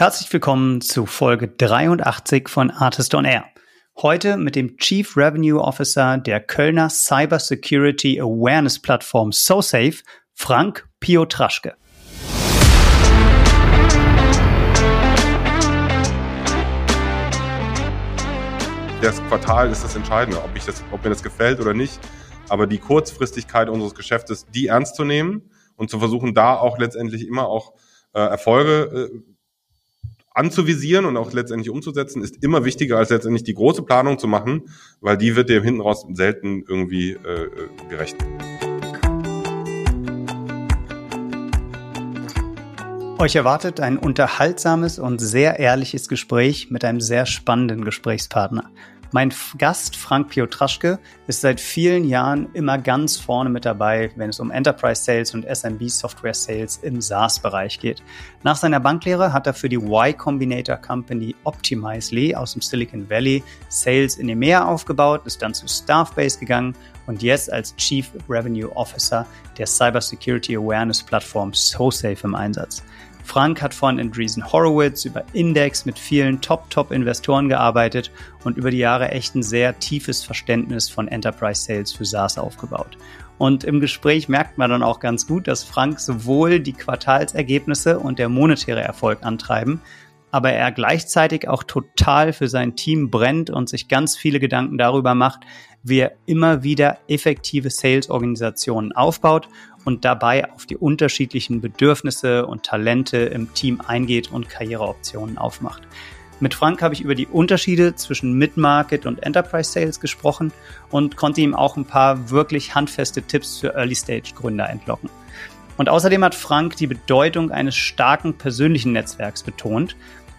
Herzlich willkommen zu Folge 83 von Artist on Air. Heute mit dem Chief Revenue Officer der Kölner Cyber Security Awareness Plattform SoSafe, Frank Piotraschke. Das Quartal ist das Entscheidende, ob, das, ob mir das gefällt oder nicht. Aber die Kurzfristigkeit unseres Geschäftes, die ernst zu nehmen und zu versuchen, da auch letztendlich immer auch äh, Erfolge äh, anzuvisieren und auch letztendlich umzusetzen, ist immer wichtiger als letztendlich die große Planung zu machen, weil die wird dem hinten raus selten irgendwie äh, gerecht. Euch erwartet ein unterhaltsames und sehr ehrliches Gespräch mit einem sehr spannenden Gesprächspartner. Mein Gast Frank Piotraschke ist seit vielen Jahren immer ganz vorne mit dabei, wenn es um Enterprise Sales und SMB Software Sales im SaaS-Bereich geht. Nach seiner Banklehre hat er für die Y Combinator Company Optimizely aus dem Silicon Valley Sales in EMEA aufgebaut, ist dann zu Staffbase gegangen und jetzt als Chief Revenue Officer der Cybersecurity Awareness Plattform SoSafe im Einsatz. Frank hat von Andreessen Horowitz über Index mit vielen Top-Top-Investoren gearbeitet und über die Jahre echt ein sehr tiefes Verständnis von Enterprise Sales für SaaS aufgebaut. Und im Gespräch merkt man dann auch ganz gut, dass Frank sowohl die Quartalsergebnisse und der monetäre Erfolg antreiben, aber er gleichzeitig auch total für sein Team brennt und sich ganz viele Gedanken darüber macht, wie er immer wieder effektive Sales-Organisationen aufbaut und dabei auf die unterschiedlichen Bedürfnisse und Talente im Team eingeht und Karriereoptionen aufmacht. Mit Frank habe ich über die Unterschiede zwischen Mid-Market und Enterprise Sales gesprochen und konnte ihm auch ein paar wirklich handfeste Tipps für Early-Stage-Gründer entlocken. Und außerdem hat Frank die Bedeutung eines starken persönlichen Netzwerks betont.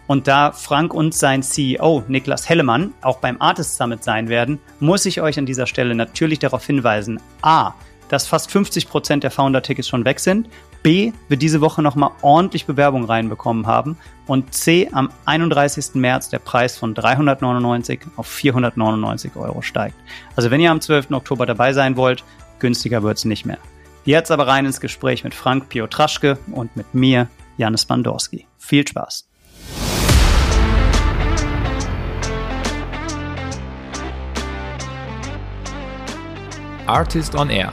Und da Frank und sein CEO Niklas Hellemann auch beim Artist Summit sein werden, muss ich euch an dieser Stelle natürlich darauf hinweisen, a, dass fast 50 Prozent der Founder-Tickets schon weg sind. B, wir diese Woche nochmal ordentlich Bewerbung reinbekommen haben. Und C, am 31. März der Preis von 399 auf 499 Euro steigt. Also wenn ihr am 12. Oktober dabei sein wollt, günstiger wird's nicht mehr. Jetzt aber rein ins Gespräch mit Frank Piotraschke und mit mir, Janis Bandorski. Viel Spaß! Artist on Air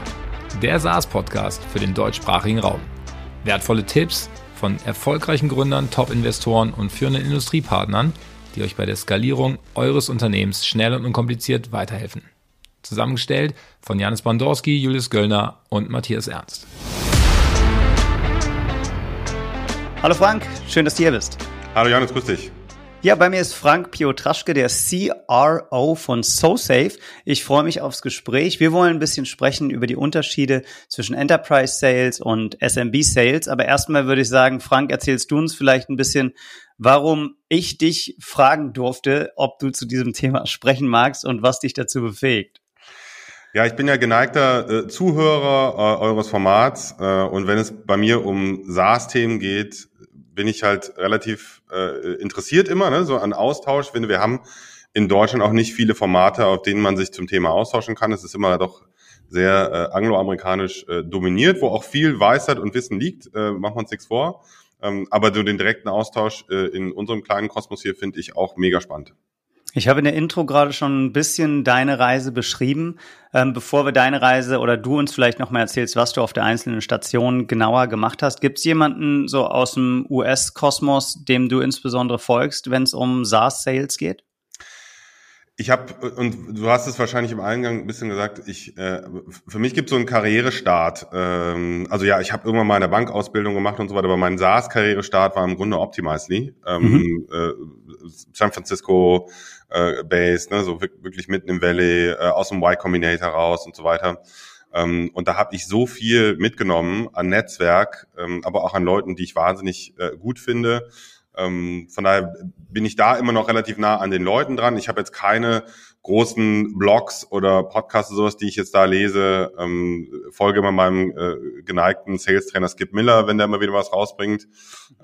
der SaaS-Podcast für den deutschsprachigen Raum. Wertvolle Tipps von erfolgreichen Gründern, Top-Investoren und führenden Industriepartnern, die euch bei der Skalierung eures Unternehmens schnell und unkompliziert weiterhelfen. Zusammengestellt von Janis Bandorski, Julius Göllner und Matthias Ernst. Hallo Frank, schön, dass du hier bist. Hallo Janis, grüß dich. Ja, bei mir ist Frank Piotraschke, der CRO von SoSafe. Ich freue mich aufs Gespräch. Wir wollen ein bisschen sprechen über die Unterschiede zwischen Enterprise Sales und SMB Sales. Aber erstmal würde ich sagen, Frank, erzählst du uns vielleicht ein bisschen, warum ich dich fragen durfte, ob du zu diesem Thema sprechen magst und was dich dazu befähigt. Ja, ich bin ja geneigter äh, Zuhörer äh, eures Formats äh, und wenn es bei mir um SaaS-Themen geht, bin ich halt relativ äh, interessiert immer, ne, so an Austausch. Ich finde, wir haben in Deutschland auch nicht viele Formate, auf denen man sich zum Thema austauschen kann. Es ist immer doch sehr äh, angloamerikanisch äh, dominiert, wo auch viel Weisheit und Wissen liegt. Äh, machen wir uns nichts vor. Ähm, aber so den direkten Austausch äh, in unserem kleinen Kosmos hier finde ich auch mega spannend. Ich habe in der Intro gerade schon ein bisschen deine Reise beschrieben. Ähm, bevor wir deine Reise oder du uns vielleicht nochmal erzählst, was du auf der einzelnen Station genauer gemacht hast, gibt es jemanden so aus dem US-Kosmos, dem du insbesondere folgst, wenn es um SaaS-Sales geht? Ich habe, und du hast es wahrscheinlich im Eingang ein bisschen gesagt, ich, äh, für mich gibt es so einen Karrierestart. Ähm, also ja, ich habe irgendwann mal eine Bankausbildung gemacht und so weiter, aber mein SaaS-Karrierestart war im Grunde Optimizely. Ähm, mhm. äh, San Francisco äh, Base, ne, so wirklich mitten im Valley, äh, aus dem Y Combinator raus und so weiter. Ähm, und da habe ich so viel mitgenommen an Netzwerk, ähm, aber auch an Leuten, die ich wahnsinnig äh, gut finde. Ähm, von daher bin ich da immer noch relativ nah an den Leuten dran. Ich habe jetzt keine großen Blogs oder Podcasts sowas, die ich jetzt da lese. Ähm, folge immer meinem äh, geneigten Sales-Trainer Skip Miller, wenn der immer wieder was rausbringt.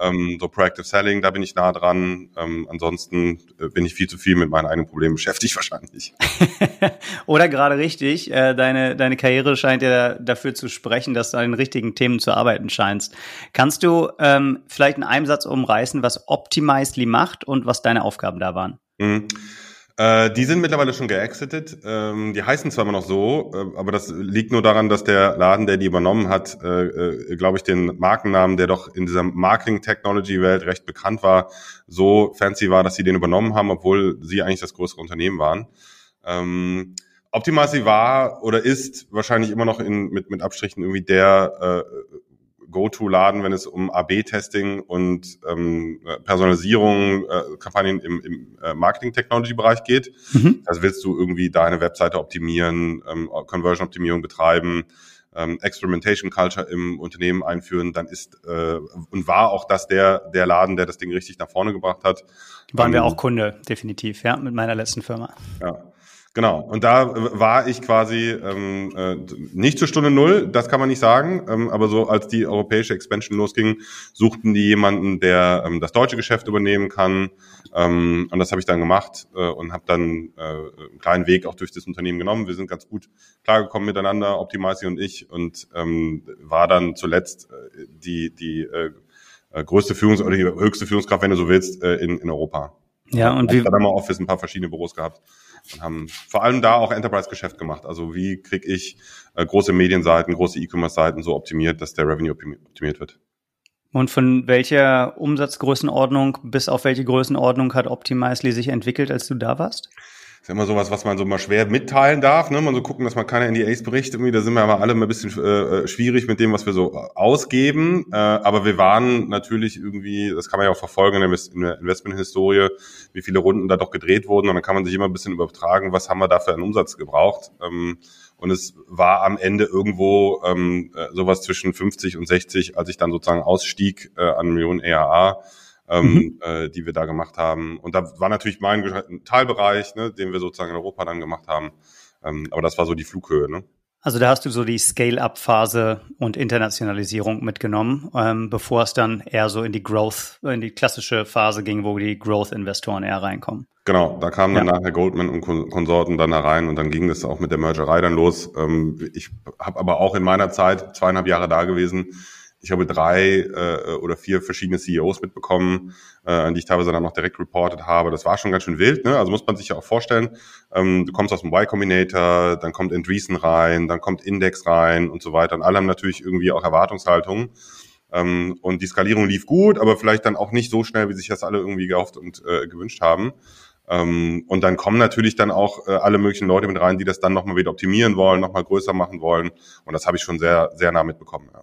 Ähm, so Proactive Selling, da bin ich nah dran. Ähm, ansonsten äh, bin ich viel zu viel mit meinen eigenen Problemen beschäftigt wahrscheinlich. oder gerade richtig, äh, deine, deine Karriere scheint ja dafür zu sprechen, dass du an den richtigen Themen zu arbeiten scheinst. Kannst du ähm, vielleicht in einem Satz umreißen, was Optimizely macht und was deine Aufgaben da waren? Mhm. Äh, die sind mittlerweile schon geexitet. Ähm, die heißen zwar immer noch so, äh, aber das liegt nur daran, dass der Laden, der die übernommen hat, äh, äh glaube ich, den Markennamen, der doch in dieser Marketing-Technology-Welt recht bekannt war, so fancy war, dass sie den übernommen haben, obwohl sie eigentlich das größere Unternehmen waren. Ähm, Optimasi war oder ist wahrscheinlich immer noch in, mit, mit Abstrichen irgendwie der äh, Go-To-Laden, wenn es um AB-Testing und ähm, Personalisierung, äh, Kampagnen im, im äh, Marketing-Technology-Bereich geht. Mhm. Also willst du irgendwie deine Webseite optimieren, ähm, Conversion-Optimierung betreiben, ähm, Experimentation Culture im Unternehmen einführen, dann ist äh, und war auch das der der Laden, der das Ding richtig nach vorne gebracht hat. Waren ähm, wir auch Kunde, definitiv, ja, mit meiner letzten Firma. Ja. Genau, und da war ich quasi ähm, äh, nicht zur Stunde Null, das kann man nicht sagen, ähm, aber so als die europäische Expansion losging, suchten die jemanden, der ähm, das deutsche Geschäft übernehmen kann. Ähm, und das habe ich dann gemacht äh, und habe dann äh, einen kleinen Weg auch durch das Unternehmen genommen. Wir sind ganz gut klargekommen miteinander, Optimize und ich, und ähm, war dann zuletzt äh, die, die äh, äh größte Führungs- oder die höchste Führungskraft, wenn du so willst, äh, in, in Europa. Ja, und wie... Da haben wir Office ein paar verschiedene Büros gehabt und haben vor allem da auch Enterprise-Geschäft gemacht. Also wie kriege ich äh, große Medienseiten, große E-Commerce-Seiten so optimiert, dass der Revenue optimiert wird. Und von welcher Umsatzgrößenordnung bis auf welche Größenordnung hat Optimizely sich entwickelt, als du da warst? Ist immer sowas, was man so mal schwer mitteilen darf. Ne? Man so gucken, dass man keine NDAs berichtet. Irgendwie, da sind wir aber alle ein bisschen äh, schwierig mit dem, was wir so ausgeben. Äh, aber wir waren natürlich irgendwie, das kann man ja auch verfolgen in der Investment-Historie, wie viele Runden da doch gedreht wurden. Und dann kann man sich immer ein bisschen übertragen, was haben wir da für einen Umsatz gebraucht. Ähm, und es war am Ende irgendwo ähm, äh, sowas zwischen 50 und 60, als ich dann sozusagen ausstieg äh, an Millionen ERA ähm, mhm. äh, die wir da gemacht haben. Und da war natürlich mein Teilbereich, ne, den wir sozusagen in Europa dann gemacht haben. Ähm, aber das war so die Flughöhe. Ne? Also da hast du so die Scale-up-Phase und Internationalisierung mitgenommen, ähm, bevor es dann eher so in die Growth, in die klassische Phase ging, wo die Growth-Investoren eher reinkommen. Genau, da kamen dann ja. nachher Goldman und Konsorten dann da rein und dann ging es auch mit der Mergerei dann los. Ähm, ich habe aber auch in meiner Zeit, zweieinhalb Jahre da gewesen, ich habe drei äh, oder vier verschiedene CEOs mitbekommen, äh, an die ich teilweise dann noch direkt reported habe. Das war schon ganz schön wild. Ne? Also muss man sich ja auch vorstellen, ähm, du kommst aus dem Y Combinator, dann kommt Andreessen rein, dann kommt Index rein und so weiter. Und alle haben natürlich irgendwie auch Erwartungshaltungen. Ähm, und die Skalierung lief gut, aber vielleicht dann auch nicht so schnell, wie sich das alle irgendwie gehofft und äh, gewünscht haben. Ähm, und dann kommen natürlich dann auch äh, alle möglichen Leute mit rein, die das dann nochmal wieder optimieren wollen, nochmal größer machen wollen. Und das habe ich schon sehr, sehr nah mitbekommen. Ja.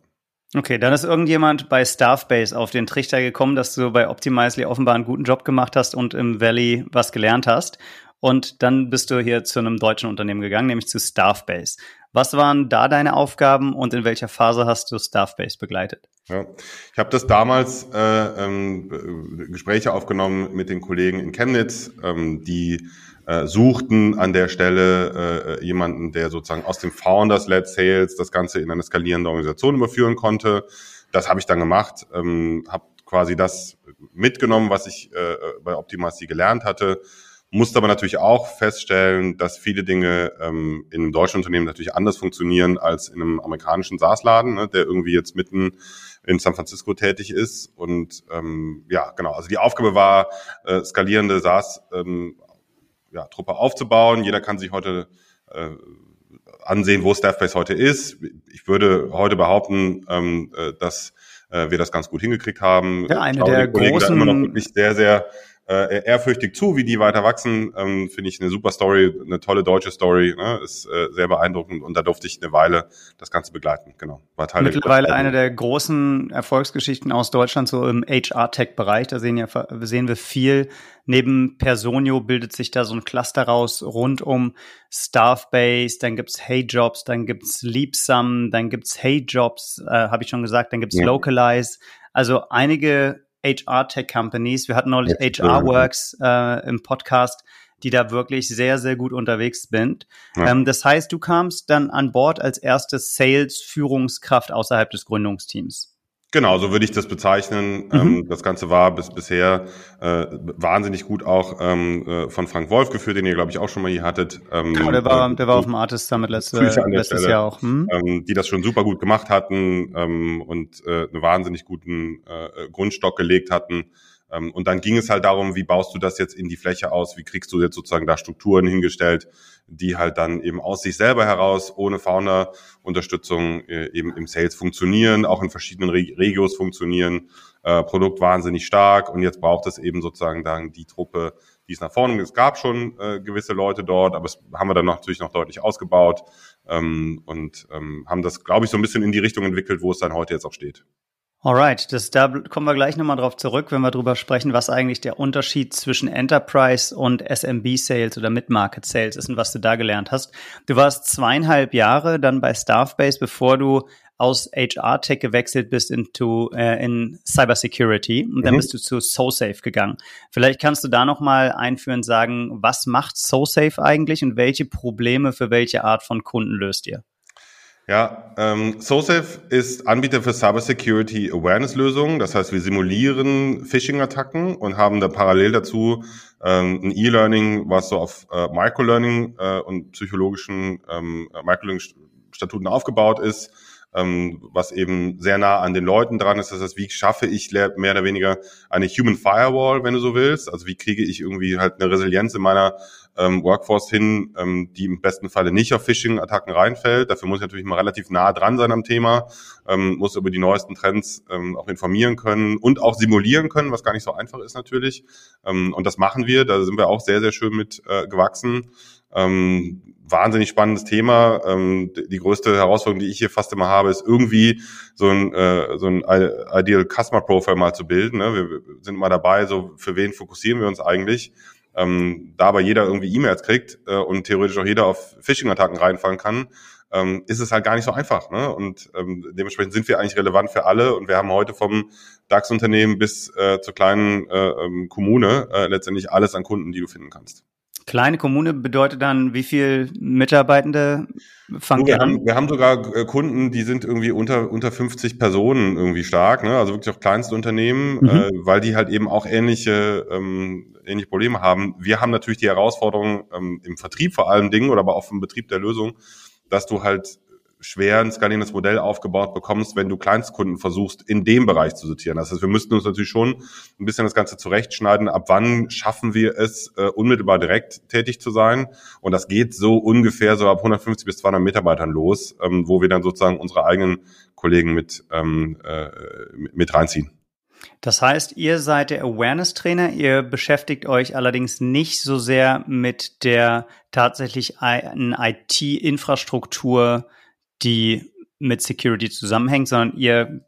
Okay, dann ist irgendjemand bei Staffbase auf den Trichter gekommen, dass du bei Optimizely offenbar einen guten Job gemacht hast und im Valley was gelernt hast. Und dann bist du hier zu einem deutschen Unternehmen gegangen, nämlich zu Staffbase. Was waren da deine Aufgaben und in welcher Phase hast du Staffbase begleitet? Ja, ich habe das damals äh, ähm, Gespräche aufgenommen mit den Kollegen in Chemnitz, ähm, die äh, suchten an der Stelle äh, jemanden, der sozusagen aus dem Founders-led Sales das Ganze in eine skalierende Organisation überführen konnte. Das habe ich dann gemacht, ähm, habe quasi das mitgenommen, was ich äh, bei Optimasi gelernt hatte, musste aber natürlich auch feststellen, dass viele Dinge ähm, in einem deutschen Unternehmen natürlich anders funktionieren als in einem amerikanischen SaaS-Laden, ne, der irgendwie jetzt mitten in San Francisco tätig ist. Und ähm, ja, genau, also die Aufgabe war, äh, skalierende SaaS ähm, ja, Truppe aufzubauen. Jeder kann sich heute äh, ansehen, wo Staffbase heute ist. Ich würde heute behaupten, ähm, äh, dass äh, wir das ganz gut hingekriegt haben. Ja, eine der großen immer noch wirklich sehr, sehr äh, ehrfürchtig zu, wie die weiter wachsen. Ähm, Finde ich eine super Story, eine tolle deutsche Story, ne? ist äh, sehr beeindruckend und da durfte ich eine Weile das Ganze begleiten. Genau, war Teil Mittlerweile der eine der großen Erfolgsgeschichten aus Deutschland so im HR-Tech-Bereich. Da sehen ja sehen wir viel. Neben Personio bildet sich da so ein Cluster raus rund um Staffbase, dann gibt's Hey Jobs, dann gibt's Leapsum, dann gibt's Hey Jobs, äh, habe ich schon gesagt, dann gibt's ja. Localize. Also einige HR-Tech-Companies. Wir hatten neulich HR-Works äh, im Podcast. die da wirklich sehr, sehr gut unterwegs sind. Ja. Ähm, das heißt, du kamst dann an Bord als erste Sales-Führungskraft außerhalb des Gründungsteams. Genau, so würde ich das bezeichnen. Mhm. Ähm, das Ganze war bis bisher äh, wahnsinnig gut auch ähm, äh, von Frank Wolf geführt, den ihr, glaube ich, auch schon mal hier hattet. Ähm, genau, der war, der war auf dem Artist Summit letzte, letztes Stelle, Jahr auch. Hm? Ähm, die das schon super gut gemacht hatten ähm, und äh, einen wahnsinnig guten äh, Grundstock gelegt hatten. Ähm, und dann ging es halt darum, wie baust du das jetzt in die Fläche aus? Wie kriegst du jetzt sozusagen da Strukturen hingestellt, die halt dann eben aus sich selber heraus ohne Founder-Unterstützung äh, eben im Sales funktionieren, auch in verschiedenen Regios funktionieren, äh, Produkt wahnsinnig stark und jetzt braucht es eben sozusagen dann die Truppe, die es nach vorne. Es gab schon äh, gewisse Leute dort, aber es haben wir dann natürlich noch deutlich ausgebaut ähm, und ähm, haben das, glaube ich, so ein bisschen in die Richtung entwickelt, wo es dann heute jetzt auch steht. Alright, das, da kommen wir gleich nochmal drauf zurück, wenn wir drüber sprechen, was eigentlich der Unterschied zwischen Enterprise und SMB Sales oder Mid-Market Sales ist und was du da gelernt hast. Du warst zweieinhalb Jahre dann bei Staffbase, bevor du aus HR Tech gewechselt bist into, äh, in Cybersecurity und dann mhm. bist du zu SoSafe gegangen. Vielleicht kannst du da nochmal einführen, sagen, was macht SoSafe eigentlich und welche Probleme für welche Art von Kunden löst ihr? Ja, ähm, SoSafe ist Anbieter für Cybersecurity Awareness Lösungen. Das heißt, wir simulieren Phishing-Attacken und haben da parallel dazu ähm, ein E-Learning, was so auf äh, Microlearning äh, und psychologischen ähm, Microlearning-Statuten aufgebaut ist ähm, was eben sehr nah an den Leuten dran ist. Das heißt, wie schaffe ich mehr oder weniger eine Human Firewall, wenn du so willst? Also wie kriege ich irgendwie halt eine Resilienz in meiner ähm, Workforce hin, ähm, die im besten Falle nicht auf Phishing-Attacken reinfällt. Dafür muss ich natürlich mal relativ nah dran sein am Thema, ähm, muss über die neuesten Trends ähm, auch informieren können und auch simulieren können, was gar nicht so einfach ist natürlich. Ähm, und das machen wir, da sind wir auch sehr, sehr schön mit äh, gewachsen. Ähm, wahnsinnig spannendes Thema. Ähm, die größte Herausforderung, die ich hier fast immer habe, ist irgendwie so ein, äh, so ein Ideal Customer Profile mal zu bilden. Ne? Wir sind mal dabei, so für wen fokussieren wir uns eigentlich. Ähm, da aber jeder irgendwie E-Mails kriegt äh, und theoretisch auch jeder auf Phishing-Attacken reinfallen kann, ähm, ist es halt gar nicht so einfach. Ne? Und ähm, dementsprechend sind wir eigentlich relevant für alle und wir haben heute vom DAX-Unternehmen bis äh, zur kleinen äh, ähm, Kommune äh, letztendlich alles an Kunden, die du finden kannst. Kleine Kommune bedeutet dann, wie viel Mitarbeitende fangen wir an? Haben, wir haben sogar äh, Kunden, die sind irgendwie unter, unter 50 Personen irgendwie stark, ne? also wirklich auch kleinste Unternehmen, mhm. äh, weil die halt eben auch ähnliche, ähm, ähnliche Probleme haben. Wir haben natürlich die Herausforderung ähm, im Vertrieb vor allen Dingen oder aber auch im Betrieb der Lösung, dass du halt schwer ein skalierendes Modell aufgebaut bekommst, wenn du Kleinstkunden versuchst, in dem Bereich zu sortieren. Das heißt, wir müssten uns natürlich schon ein bisschen das Ganze zurechtschneiden. Ab wann schaffen wir es, äh, unmittelbar direkt tätig zu sein? Und das geht so ungefähr so ab 150 bis 200 Mitarbeitern los, ähm, wo wir dann sozusagen unsere eigenen Kollegen mit, ähm, äh, mit reinziehen. Das heißt, ihr seid der Awareness-Trainer, ihr beschäftigt euch allerdings nicht so sehr mit der tatsächlich IT-Infrastruktur die mit Security zusammenhängt, sondern ihr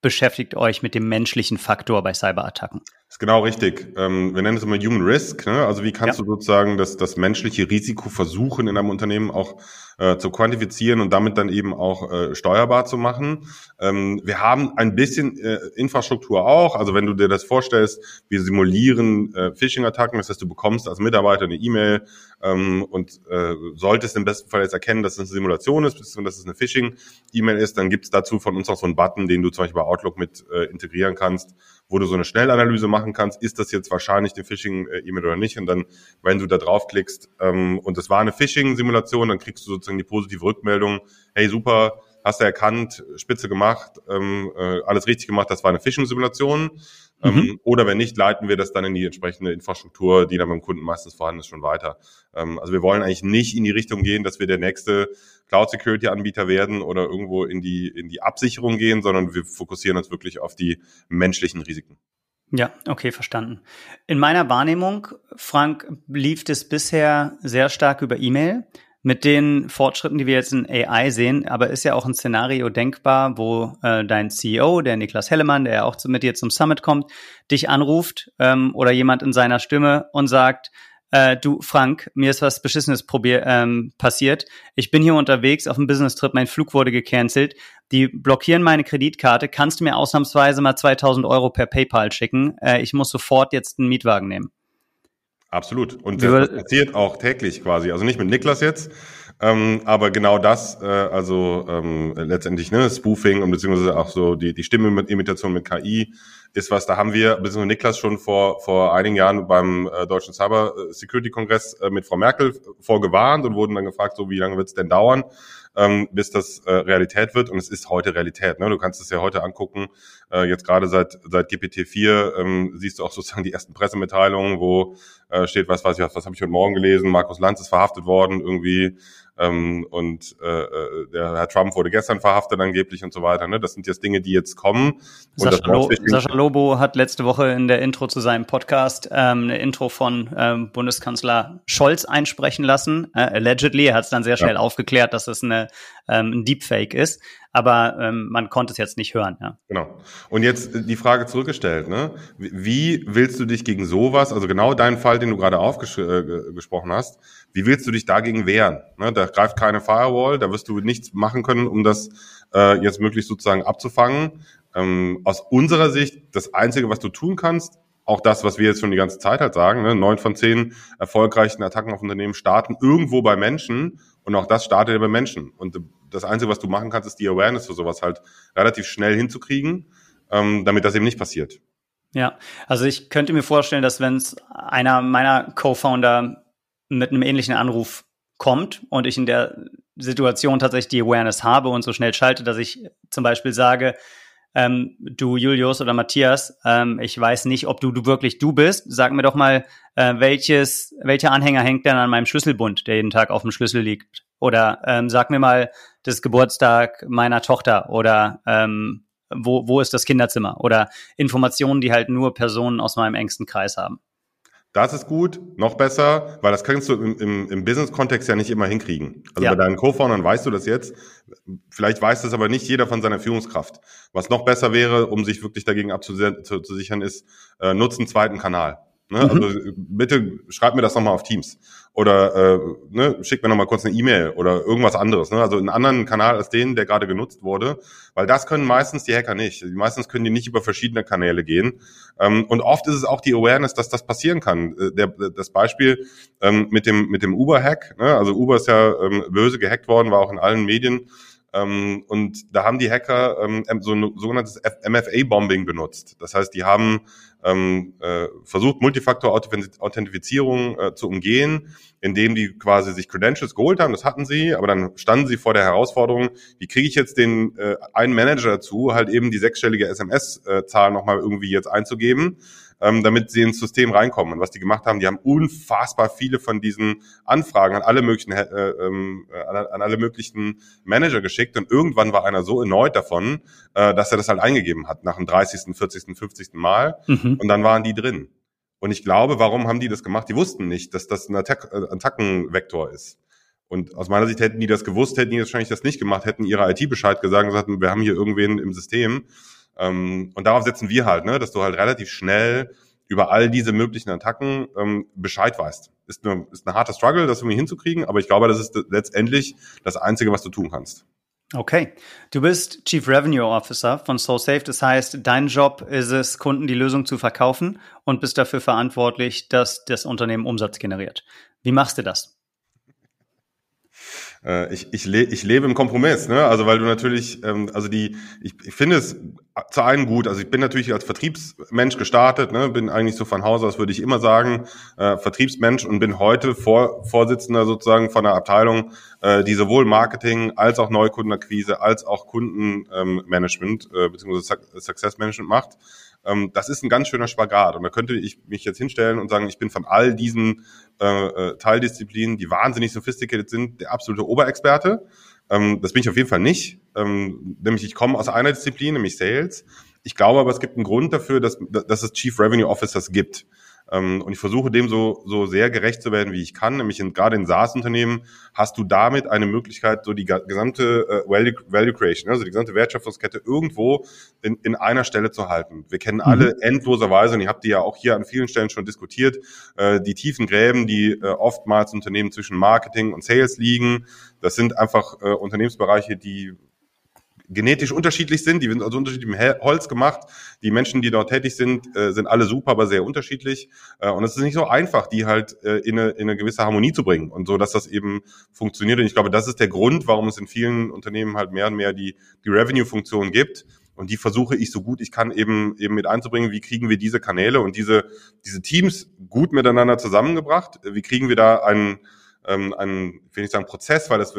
beschäftigt euch mit dem menschlichen Faktor bei Cyberattacken. Das ist genau richtig. Ähm, wir nennen es immer Human Risk. Ne? Also wie kannst ja. du sozusagen das, das menschliche Risiko versuchen, in einem Unternehmen auch äh, zu quantifizieren und damit dann eben auch äh, steuerbar zu machen. Ähm, wir haben ein bisschen äh, Infrastruktur auch. Also wenn du dir das vorstellst, wir simulieren äh, Phishing-Attacken, das heißt, du bekommst als Mitarbeiter eine E-Mail ähm, und äh, solltest im besten Fall jetzt erkennen, dass es eine Simulation ist, dass es eine Phishing-E-Mail ist, dann gibt es dazu von uns auch so einen Button, den du zum Beispiel bei Outlook mit äh, integrieren kannst, wo du so eine Schnellanalyse machen kannst, ist das jetzt wahrscheinlich eine Phishing-E-Mail oder nicht. Und dann, wenn du da draufklickst ähm, und es war eine Phishing-Simulation, dann kriegst du sozusagen die positive Rückmeldung, hey super, hast du erkannt, spitze gemacht, ähm, äh, alles richtig gemacht, das war eine Phishing-Simulation. Ähm, mhm. oder wenn nicht, leiten wir das dann in die entsprechende Infrastruktur, die dann beim Kunden meistens vorhanden ist, schon weiter. Ähm, also wir wollen eigentlich nicht in die Richtung gehen, dass wir der nächste Cloud Security Anbieter werden oder irgendwo in die, in die Absicherung gehen, sondern wir fokussieren uns wirklich auf die menschlichen Risiken. Ja, okay, verstanden. In meiner Wahrnehmung, Frank, lief es bisher sehr stark über E-Mail. Mit den Fortschritten, die wir jetzt in AI sehen, aber ist ja auch ein Szenario denkbar, wo äh, dein CEO, der Niklas Hellemann, der ja auch zu, mit dir zum Summit kommt, dich anruft ähm, oder jemand in seiner Stimme und sagt, äh, du Frank, mir ist was Beschissenes probier, ähm, passiert. Ich bin hier unterwegs auf einem Business-Trip, mein Flug wurde gecancelt. Die blockieren meine Kreditkarte. Kannst du mir ausnahmsweise mal 2000 Euro per PayPal schicken? Äh, ich muss sofort jetzt einen Mietwagen nehmen. Absolut. Und das passiert auch täglich quasi. Also nicht mit Niklas jetzt, ähm, aber genau das, äh, also ähm, letztendlich ne, Spoofing und beziehungsweise auch so die, die Stimmenimitation mit KI ist was, da haben wir, beziehungsweise Niklas schon vor, vor einigen Jahren beim äh, Deutschen Cyber Security Kongress äh, mit Frau Merkel vorgewarnt und wurden dann gefragt, so wie lange wird es denn dauern? Ähm, bis das äh, Realität wird. Und es ist heute Realität. Ne? Du kannst es ja heute angucken. Äh, jetzt gerade seit, seit GPT-4 ähm, siehst du auch sozusagen die ersten Pressemitteilungen, wo äh, steht, was weiß ich, was, was habe ich heute Morgen gelesen, Markus Lanz ist verhaftet worden irgendwie ähm, und äh, äh, der Herr Trump wurde gestern verhaftet angeblich und so weiter. Ne? Das sind jetzt Dinge, die jetzt kommen. Sascha, Lo Sascha Lobo hat letzte Woche in der Intro zu seinem Podcast ähm, eine Intro von ähm, Bundeskanzler Scholz einsprechen lassen. Äh, allegedly, er hat es dann sehr schnell ja. aufgeklärt, dass es eine, ähm, ein Deepfake ist aber ähm, man konnte es jetzt nicht hören. Ja. Genau. Und jetzt die Frage zurückgestellt, ne? Wie willst du dich gegen sowas, also genau deinen Fall, den du gerade aufgesprochen äh, hast, wie willst du dich dagegen wehren? Ne? Da greift keine Firewall, da wirst du nichts machen können, um das äh, jetzt möglichst sozusagen abzufangen. Ähm, aus unserer Sicht, das Einzige, was du tun kannst, auch das, was wir jetzt schon die ganze Zeit halt sagen, ne? neun von zehn erfolgreichen Attacken auf Unternehmen starten irgendwo bei Menschen und auch das startet ja bei Menschen. Und das Einzige, was du machen kannst, ist die Awareness für sowas halt relativ schnell hinzukriegen, ähm, damit das eben nicht passiert. Ja, also ich könnte mir vorstellen, dass wenn es einer meiner Co-Founder mit einem ähnlichen Anruf kommt und ich in der Situation tatsächlich die Awareness habe und so schnell schalte, dass ich zum Beispiel sage, ähm, du Julius oder Matthias, ähm, ich weiß nicht, ob du, du wirklich du bist. Sag mir doch mal, äh, welches, welcher Anhänger hängt denn an meinem Schlüsselbund, der jeden Tag auf dem Schlüssel liegt? Oder ähm, sag mir mal das Geburtstag meiner Tochter oder ähm, wo, wo ist das Kinderzimmer? Oder Informationen, die halt nur Personen aus meinem engsten Kreis haben. Das ist gut, noch besser, weil das kannst du im, im, im Business-Kontext ja nicht immer hinkriegen. Also ja. bei deinen Co-Foundern weißt du das jetzt. Vielleicht weiß das aber nicht jeder von seiner Führungskraft. Was noch besser wäre, um sich wirklich dagegen abzusichern, ist, äh, nutzt einen zweiten Kanal. Ne? Mhm. Also bitte schreib mir das nochmal auf Teams oder äh, ne, schick mir nochmal kurz eine E-Mail oder irgendwas anderes. Ne? Also einen anderen Kanal als den, der gerade genutzt wurde, weil das können meistens die Hacker nicht. Meistens können die nicht über verschiedene Kanäle gehen. Ähm, und oft ist es auch die Awareness, dass das passieren kann. Äh, der, das Beispiel ähm, mit dem mit dem Uber-Hack. Ne? Also Uber ist ja ähm, böse gehackt worden, war auch in allen Medien. Ähm, und da haben die Hacker ähm, so ein sogenanntes MFA-Bombing benutzt. Das heißt, die haben ähm, äh, versucht, Multifaktor-Authentifizierung äh, zu umgehen, indem die quasi sich Credentials geholt haben, das hatten sie, aber dann standen sie vor der Herausforderung, wie kriege ich jetzt den äh, einen Manager dazu, halt eben die sechsstellige SMS-Zahl nochmal irgendwie jetzt einzugeben ähm, damit sie ins System reinkommen. Und was die gemacht haben, die haben unfassbar viele von diesen Anfragen an alle möglichen äh, äh, an, an, alle möglichen Manager geschickt und irgendwann war einer so erneut davon, äh, dass er das halt eingegeben hat nach dem 30., 40., 50. Mal mhm. und dann waren die drin. Und ich glaube, warum haben die das gemacht? Die wussten nicht, dass das ein Attack, äh, Attackenvektor ist. Und aus meiner Sicht hätten die das gewusst, hätten die wahrscheinlich das nicht gemacht, hätten ihre IT Bescheid gesagt und gesagt, wir haben hier irgendwen im System. Ähm, und darauf setzen wir halt, ne, dass du halt relativ schnell über all diese möglichen Attacken ähm, Bescheid weißt. Ist eine, ist eine harte Struggle, das irgendwie hinzukriegen, aber ich glaube, das ist letztendlich das Einzige, was du tun kannst. Okay. Du bist Chief Revenue Officer von SoulSafe. Das heißt, dein Job ist es, Kunden die Lösung zu verkaufen und bist dafür verantwortlich, dass das Unternehmen Umsatz generiert. Wie machst du das? Äh, ich, ich, le ich lebe im Kompromiss, ne? Also weil du natürlich, ähm, also die, ich, ich finde es zu einem gut. Also ich bin natürlich als Vertriebsmensch gestartet, ne? bin eigentlich so von Haus aus, würde ich immer sagen, äh, Vertriebsmensch und bin heute Vor Vorsitzender sozusagen von einer Abteilung, äh, die sowohl Marketing als auch Neukundenakquise als auch Kundenmanagement ähm, äh, bzw. Success Management macht. Ähm, das ist ein ganz schöner Spagat. Und da könnte ich mich jetzt hinstellen und sagen, ich bin von all diesen äh, äh, Teildisziplinen, die wahnsinnig sophisticated sind, der absolute Oberexperte. Ähm, das bin ich auf jeden Fall nicht. Ähm, nämlich ich komme aus einer Disziplin, nämlich Sales. Ich glaube aber, es gibt einen Grund dafür, dass, dass es Chief Revenue Officers gibt. Ähm, und ich versuche dem so, so sehr gerecht zu werden, wie ich kann. Nämlich in, gerade in SaaS-Unternehmen hast du damit eine Möglichkeit, so die gesamte äh, Value, Value Creation, also die gesamte Wertschöpfungskette irgendwo in, in einer Stelle zu halten. Wir kennen mhm. alle endloserweise, und ihr habt die ja auch hier an vielen Stellen schon diskutiert, äh, die tiefen Gräben, die äh, oftmals Unternehmen zwischen Marketing und Sales liegen. Das sind einfach Unternehmensbereiche, die genetisch unterschiedlich sind, die sind also unterschiedlich im Holz gemacht. Die Menschen, die dort tätig sind, äh, sind alle super, aber sehr unterschiedlich. Äh, und es ist nicht so einfach, die halt äh, in, eine, in eine gewisse Harmonie zu bringen und so, dass das eben funktioniert. Und ich glaube, das ist der Grund, warum es in vielen Unternehmen halt mehr und mehr die, die Revenue-Funktion gibt. Und die versuche ich so gut ich kann eben, eben mit einzubringen. Wie kriegen wir diese Kanäle und diese, diese Teams gut miteinander zusammengebracht? Wie kriegen wir da einen, ähm, einen, ich will nicht sagen Prozess, weil das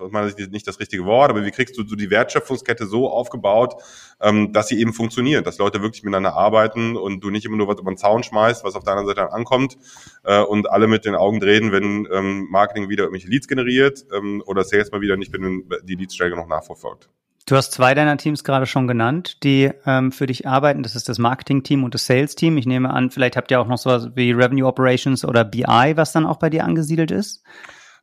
aus meiner Sicht nicht das richtige Wort, aber wie kriegst du so die Wertschöpfungskette so aufgebaut, ähm, dass sie eben funktioniert, dass Leute wirklich miteinander arbeiten und du nicht immer nur was über den Zaun schmeißt, was auf deiner Seite dann ankommt äh, und alle mit den Augen drehen, wenn ähm, Marketing wieder irgendwelche Leads generiert ähm, oder Sales mal wieder nicht, wenn die Leadsstrecke noch nachverfolgt. Du hast zwei deiner Teams gerade schon genannt, die ähm, für dich arbeiten. Das ist das Marketing-Team und das Sales-Team. Ich nehme an, vielleicht habt ihr auch noch sowas wie Revenue Operations oder BI, was dann auch bei dir angesiedelt ist.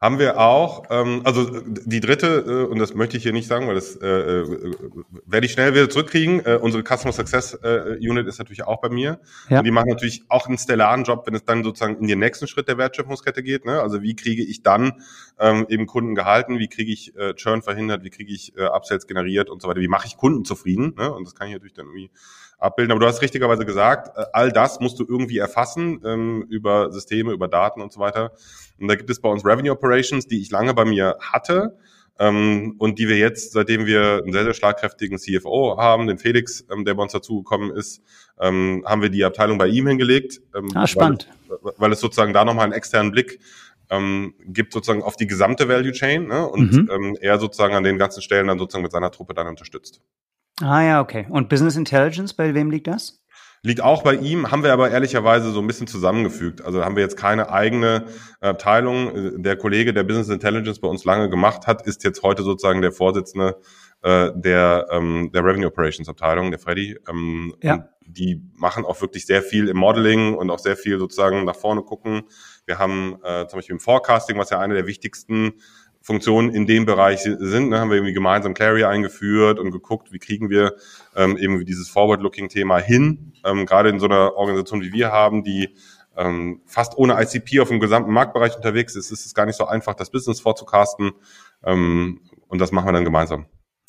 Haben wir auch, ähm, also die dritte, äh, und das möchte ich hier nicht sagen, weil das äh, äh, werde ich schnell wieder zurückkriegen. Äh, unsere Customer Success äh, Unit ist natürlich auch bei mir. Ja. Und die machen natürlich auch einen stellaren Job, wenn es dann sozusagen in den nächsten Schritt der Wertschöpfungskette geht. Ne? Also wie kriege ich dann ähm, eben Kunden gehalten, wie kriege ich äh, Churn verhindert, wie kriege ich äh, Upsells generiert und so weiter, wie mache ich Kunden zufrieden. Ne? Und das kann ich natürlich dann irgendwie abbilden. Aber du hast richtigerweise gesagt, äh, all das musst du irgendwie erfassen ähm, über Systeme, über Daten und so weiter. Und da gibt es bei uns Revenue Operations, die ich lange bei mir hatte ähm, und die wir jetzt, seitdem wir einen sehr, sehr schlagkräftigen CFO haben, den Felix, ähm, der bei uns dazugekommen ist, ähm, haben wir die Abteilung bei ihm hingelegt. Ähm, ah, spannend. Weil, weil es sozusagen da nochmal einen externen Blick ähm, gibt sozusagen auf die gesamte Value Chain ne, und mhm. ähm, er sozusagen an den ganzen Stellen dann sozusagen mit seiner Truppe dann unterstützt. Ah ja, okay. Und Business Intelligence, bei wem liegt das? Liegt auch bei ihm, haben wir aber ehrlicherweise so ein bisschen zusammengefügt. Also haben wir jetzt keine eigene Abteilung. Der Kollege, der Business Intelligence bei uns lange gemacht hat, ist jetzt heute sozusagen der Vorsitzende äh, der, ähm, der Revenue Operations Abteilung, der Freddy. Ähm, ja. die machen auch wirklich sehr viel im Modeling und auch sehr viel sozusagen nach vorne gucken. Wir haben äh, zum Beispiel im Forecasting, was ja eine der wichtigsten Funktionen in dem Bereich sind. Ne, haben wir irgendwie gemeinsam Clary eingeführt und geguckt, wie kriegen wir ähm, eben dieses Forward-Looking-Thema hin. Ähm, gerade in so einer Organisation wie wir haben, die ähm, fast ohne ICP auf dem gesamten Marktbereich unterwegs ist, ist es gar nicht so einfach, das Business vorzucasten. Ähm, und das machen wir dann gemeinsam.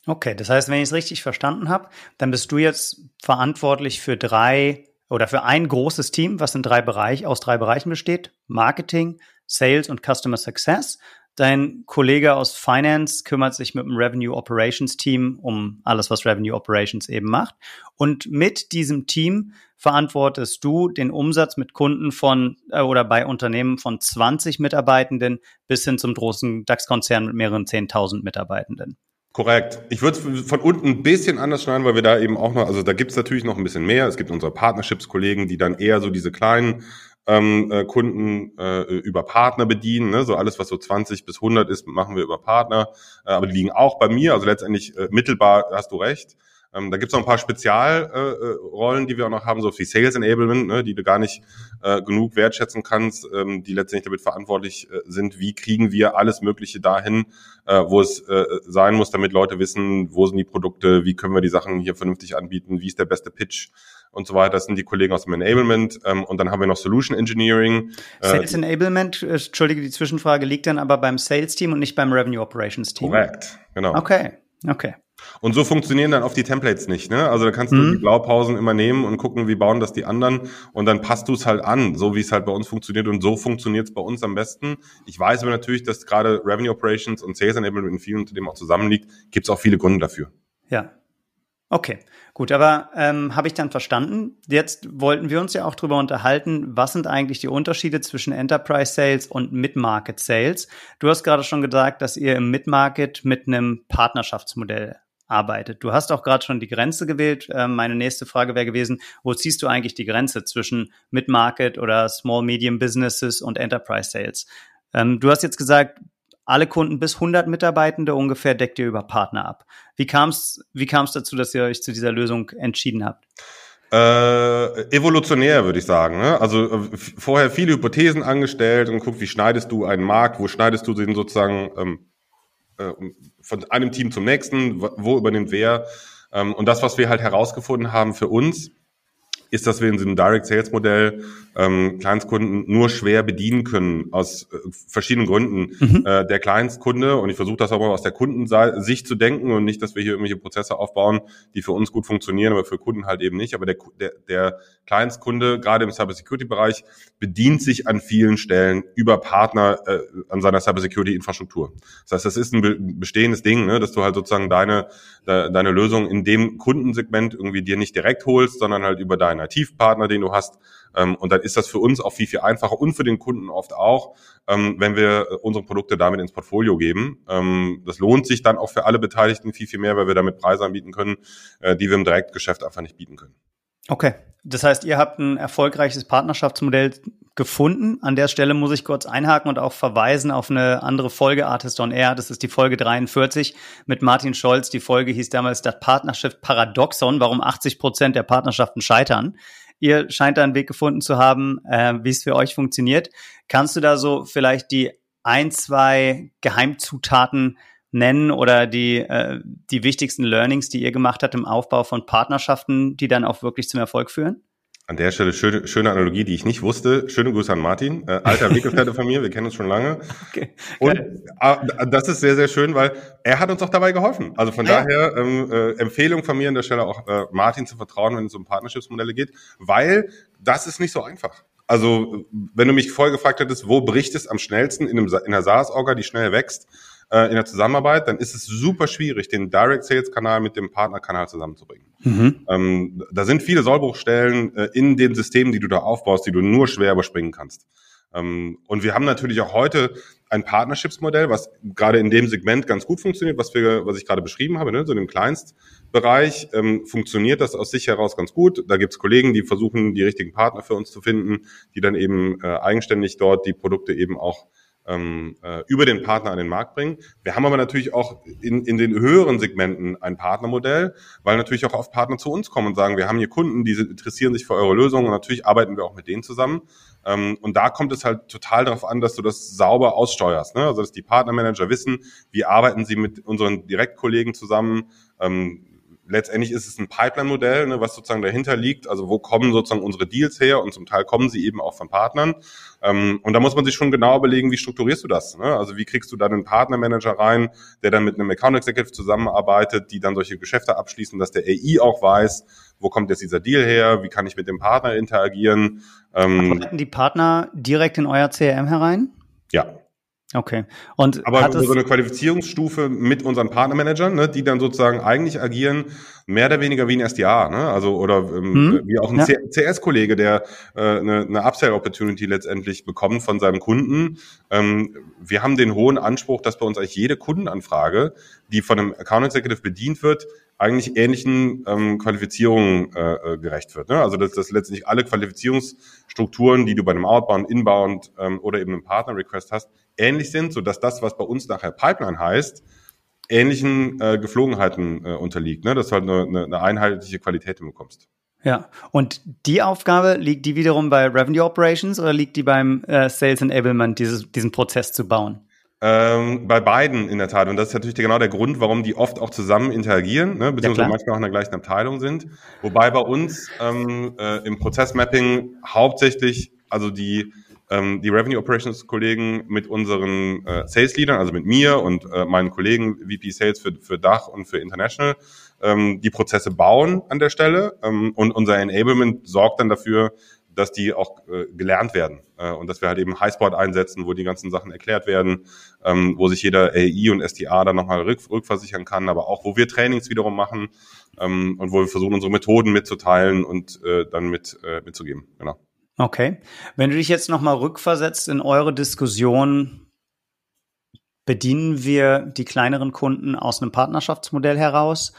Okay, das heißt, wenn ich es richtig verstanden habe, dann bist du jetzt verantwortlich für drei oder für ein großes Team, was in drei Bereich, aus drei Bereichen besteht. Marketing, Sales und Customer Success. Dein Kollege aus Finance kümmert sich mit dem Revenue Operations Team um alles, was Revenue Operations eben macht. Und mit diesem Team verantwortest du den Umsatz mit Kunden von äh, oder bei Unternehmen von 20 Mitarbeitenden bis hin zum großen DAX-Konzern mit mehreren 10.000 Mitarbeitenden. Korrekt. Ich würde es von unten ein bisschen anders schneiden, weil wir da eben auch noch, also da gibt es natürlich noch ein bisschen mehr. Es gibt unsere Partnerships-Kollegen, die dann eher so diese kleinen ähm, äh, Kunden äh, über Partner bedienen. Ne? So alles, was so 20 bis 100 ist, machen wir über Partner. Äh, aber die liegen auch bei mir. Also letztendlich äh, mittelbar hast du recht. Ähm, da gibt es noch ein paar Spezialrollen, äh, die wir auch noch haben, so wie Sales Enablement, ne, die du gar nicht äh, genug wertschätzen kannst, ähm, die letztendlich damit verantwortlich äh, sind, wie kriegen wir alles Mögliche dahin, äh, wo es äh, sein muss, damit Leute wissen, wo sind die Produkte, wie können wir die Sachen hier vernünftig anbieten, wie ist der beste Pitch und so weiter. Das sind die Kollegen aus dem Enablement. Ähm, und dann haben wir noch Solution Engineering. Äh, Sales Enablement, äh, entschuldige die Zwischenfrage, liegt dann aber beim Sales Team und nicht beim Revenue Operations Team. Korrekt, genau. Okay, okay. Und so funktionieren dann oft die Templates nicht. Ne? Also da kannst du mhm. die Blaupausen immer nehmen und gucken, wie bauen das die anderen. Und dann passt du es halt an, so wie es halt bei uns funktioniert. Und so funktioniert es bei uns am besten. Ich weiß aber natürlich, dass gerade Revenue Operations und Sales Enablement in vielen Unternehmen auch zusammenliegt. Gibt es auch viele Gründe dafür. Ja. Okay, gut, aber ähm, habe ich dann verstanden. Jetzt wollten wir uns ja auch darüber unterhalten, was sind eigentlich die Unterschiede zwischen Enterprise Sales und Mid-Market Sales. Du hast gerade schon gesagt, dass ihr im Mid-Market mit einem Partnerschaftsmodell arbeitet. Du hast auch gerade schon die Grenze gewählt. Ähm, meine nächste Frage wäre gewesen, wo ziehst du eigentlich die Grenze zwischen Mid-Market oder Small Medium Businesses und Enterprise Sales? Ähm, du hast jetzt gesagt, alle Kunden bis 100 Mitarbeitende ungefähr deckt ihr über Partner ab. Wie kam es wie kam's dazu, dass ihr euch zu dieser Lösung entschieden habt? Äh, evolutionär würde ich sagen. Ne? Also äh, vorher viele Hypothesen angestellt und guckt, wie schneidest du einen Markt, wo schneidest du den sozusagen ähm, äh, von einem Team zum nächsten, wo übernimmt wer. Ähm, und das, was wir halt herausgefunden haben für uns, ist, dass wir in diesem Direct Sales Modell ähm, Kleinstkunden nur schwer bedienen können aus äh, verschiedenen Gründen. Mhm. Äh, der Kleinstkunde, und ich versuche das auch mal aus der Kundensicht zu denken und nicht, dass wir hier irgendwelche Prozesse aufbauen, die für uns gut funktionieren, aber für Kunden halt eben nicht. Aber der, der, der Kleinstkunde, gerade im Cybersecurity-Bereich, bedient sich an vielen Stellen über Partner äh, an seiner Cybersecurity-Infrastruktur. Das heißt, das ist ein bestehendes Ding, ne, dass du halt sozusagen deine, de, deine Lösung in dem Kundensegment irgendwie dir nicht direkt holst, sondern halt über deinen IT-Partner, den du hast. Ähm, und dann ist das für uns auch viel, viel einfacher und für den Kunden oft auch, ähm, wenn wir unsere Produkte damit ins Portfolio geben. Ähm, das lohnt sich dann auch für alle Beteiligten viel, viel mehr, weil wir damit Preise anbieten können, äh, die wir im Direktgeschäft einfach nicht bieten können. Okay. Das heißt, ihr habt ein erfolgreiches Partnerschaftsmodell gefunden. An der Stelle muss ich kurz einhaken und auch verweisen auf eine andere Folge Artist on Air. Das ist die Folge 43 mit Martin Scholz. Die Folge hieß damals das Partnerschaft Paradoxon, warum 80 Prozent der Partnerschaften scheitern. Ihr scheint da einen Weg gefunden zu haben, äh, wie es für euch funktioniert. Kannst du da so vielleicht die ein, zwei Geheimzutaten nennen oder die, äh, die wichtigsten Learnings, die ihr gemacht habt im Aufbau von Partnerschaften, die dann auch wirklich zum Erfolg führen? An der Stelle schöne, schöne Analogie, die ich nicht wusste. Schöne Grüße an Martin, äh, alter Weggefährte von mir, wir kennen uns schon lange. Okay, und äh, das ist sehr, sehr schön, weil er hat uns auch dabei geholfen. Also von ah, daher ähm, äh, Empfehlung von mir an der Stelle auch äh, Martin zu vertrauen, wenn es um Partnerschaftsmodelle geht, weil das ist nicht so einfach. Also wenn du mich vorher gefragt hättest, wo bricht es am schnellsten in, einem, in einer SaaS-Orga, die schnell wächst, äh, in der Zusammenarbeit, dann ist es super schwierig, den Direct Sales Kanal mit dem Partnerkanal zusammenzubringen. Mhm. Ähm, da sind viele Sollbruchstellen äh, in den Systemen, die du da aufbaust, die du nur schwer überspringen kannst. Ähm, und wir haben natürlich auch heute ein Partnerships-Modell, was gerade in dem Segment ganz gut funktioniert, was wir, was ich gerade beschrieben habe, ne, so im Kleinstbereich, ähm, funktioniert das aus sich heraus ganz gut. Da gibt's Kollegen, die versuchen, die richtigen Partner für uns zu finden, die dann eben äh, eigenständig dort die Produkte eben auch ähm, äh, über den Partner an den Markt bringen. Wir haben aber natürlich auch in, in den höheren Segmenten ein Partnermodell, weil natürlich auch oft Partner zu uns kommen und sagen, wir haben hier Kunden, die interessieren sich für eure Lösung und natürlich arbeiten wir auch mit denen zusammen. Ähm, und da kommt es halt total darauf an, dass du das sauber aussteuerst. Ne? Also dass die Partnermanager wissen, wie arbeiten sie mit unseren Direktkollegen zusammen. Ähm, letztendlich ist es ein Pipeline-Modell, ne, was sozusagen dahinter liegt. Also wo kommen sozusagen unsere Deals her und zum Teil kommen sie eben auch von Partnern. Ähm, und da muss man sich schon genau überlegen, wie strukturierst du das? Ne? Also wie kriegst du dann einen Partnermanager rein, der dann mit einem Account Executive zusammenarbeitet, die dann solche Geschäfte abschließen, dass der AI auch weiß, wo kommt jetzt dieser Deal her, wie kann ich mit dem Partner interagieren. Ähm, die Partner direkt in euer CRM herein? Ja, Okay. Und aber so eine Qualifizierungsstufe mit unseren Partnermanagern, ne, die dann sozusagen eigentlich agieren, mehr oder weniger wie ein SDA, ne? Also oder ähm, hm? wie auch ein ja. CS-Kollege, der äh, eine, eine Upsell-Opportunity letztendlich bekommt von seinem Kunden. Ähm, wir haben den hohen Anspruch, dass bei uns eigentlich jede Kundenanfrage, die von einem Account Executive bedient wird, eigentlich ähnlichen ähm, Qualifizierungen äh, äh, gerecht wird. Ne? Also dass, dass letztendlich alle Qualifizierungsstrukturen, die du bei einem Outbound, Inbound ähm, oder eben einem Partner-Request hast, ähnlich sind, so dass das, was bei uns nachher Pipeline heißt, ähnlichen äh, Geflogenheiten äh, unterliegt, ne? dass du halt eine, eine, eine einheitliche Qualität bekommst. Ja, und die Aufgabe liegt die wiederum bei Revenue Operations oder liegt die beim äh, Sales Enablement, dieses, diesen Prozess zu bauen? Ähm, bei beiden in der Tat. Und das ist natürlich genau der Grund, warum die oft auch zusammen interagieren, ne, beziehungsweise ja, manchmal auch in der gleichen Abteilung sind. Wobei bei uns ähm, äh, im Prozessmapping hauptsächlich, also die, ähm, die Revenue Operations Kollegen mit unseren äh, Sales Leadern, also mit mir und äh, meinen Kollegen VP Sales für, für Dach und für International, ähm, die Prozesse bauen an der Stelle. Ähm, und unser Enablement sorgt dann dafür, dass die auch äh, gelernt werden äh, und dass wir halt eben Highspot einsetzen, wo die ganzen Sachen erklärt werden, ähm, wo sich jeder AI und SDA dann nochmal rück, rückversichern kann, aber auch wo wir Trainings wiederum machen ähm, und wo wir versuchen, unsere Methoden mitzuteilen und äh, dann mit äh, mitzugeben. Genau. Okay. Wenn du dich jetzt nochmal rückversetzt in eure Diskussion, bedienen wir die kleineren Kunden aus einem Partnerschaftsmodell heraus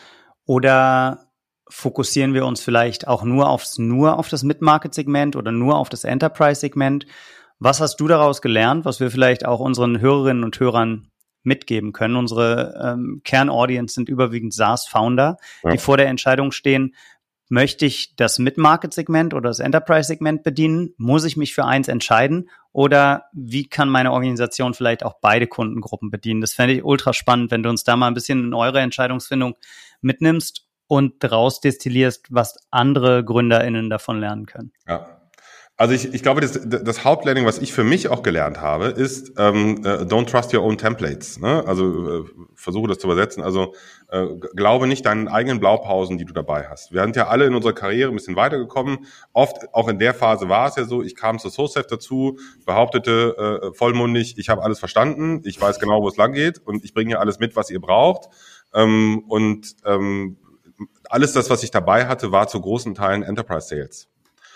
oder fokussieren wir uns vielleicht auch nur aufs, nur auf das Mid-Market-Segment oder nur auf das Enterprise-Segment? Was hast du daraus gelernt, was wir vielleicht auch unseren Hörerinnen und Hörern mitgeben können? Unsere ähm, Kernaudience sind überwiegend SaaS-Founder, ja. die vor der Entscheidung stehen, möchte ich das Mid-Market-Segment oder das Enterprise-Segment bedienen? Muss ich mich für eins entscheiden? Oder wie kann meine Organisation vielleicht auch beide Kundengruppen bedienen? Das fände ich ultra spannend, wenn du uns da mal ein bisschen in eure Entscheidungsfindung mitnimmst und daraus destillierst, was andere GründerInnen davon lernen können. Ja. Also ich, ich glaube, das, das Hauptlearning, was ich für mich auch gelernt habe, ist ähm, äh, don't trust your own templates. Ne? Also äh, versuche das zu übersetzen. Also äh, glaube nicht deinen eigenen Blaupausen, die du dabei hast. Wir sind ja alle in unserer Karriere ein bisschen weitergekommen. Oft, auch in der Phase war es ja so, ich kam zu SoSafe dazu, behauptete äh, vollmundig, ich habe alles verstanden, ich weiß genau, wo es lang geht und ich bringe ja alles mit, was ihr braucht. Ähm, und ähm, alles das, was ich dabei hatte, war zu großen Teilen Enterprise Sales.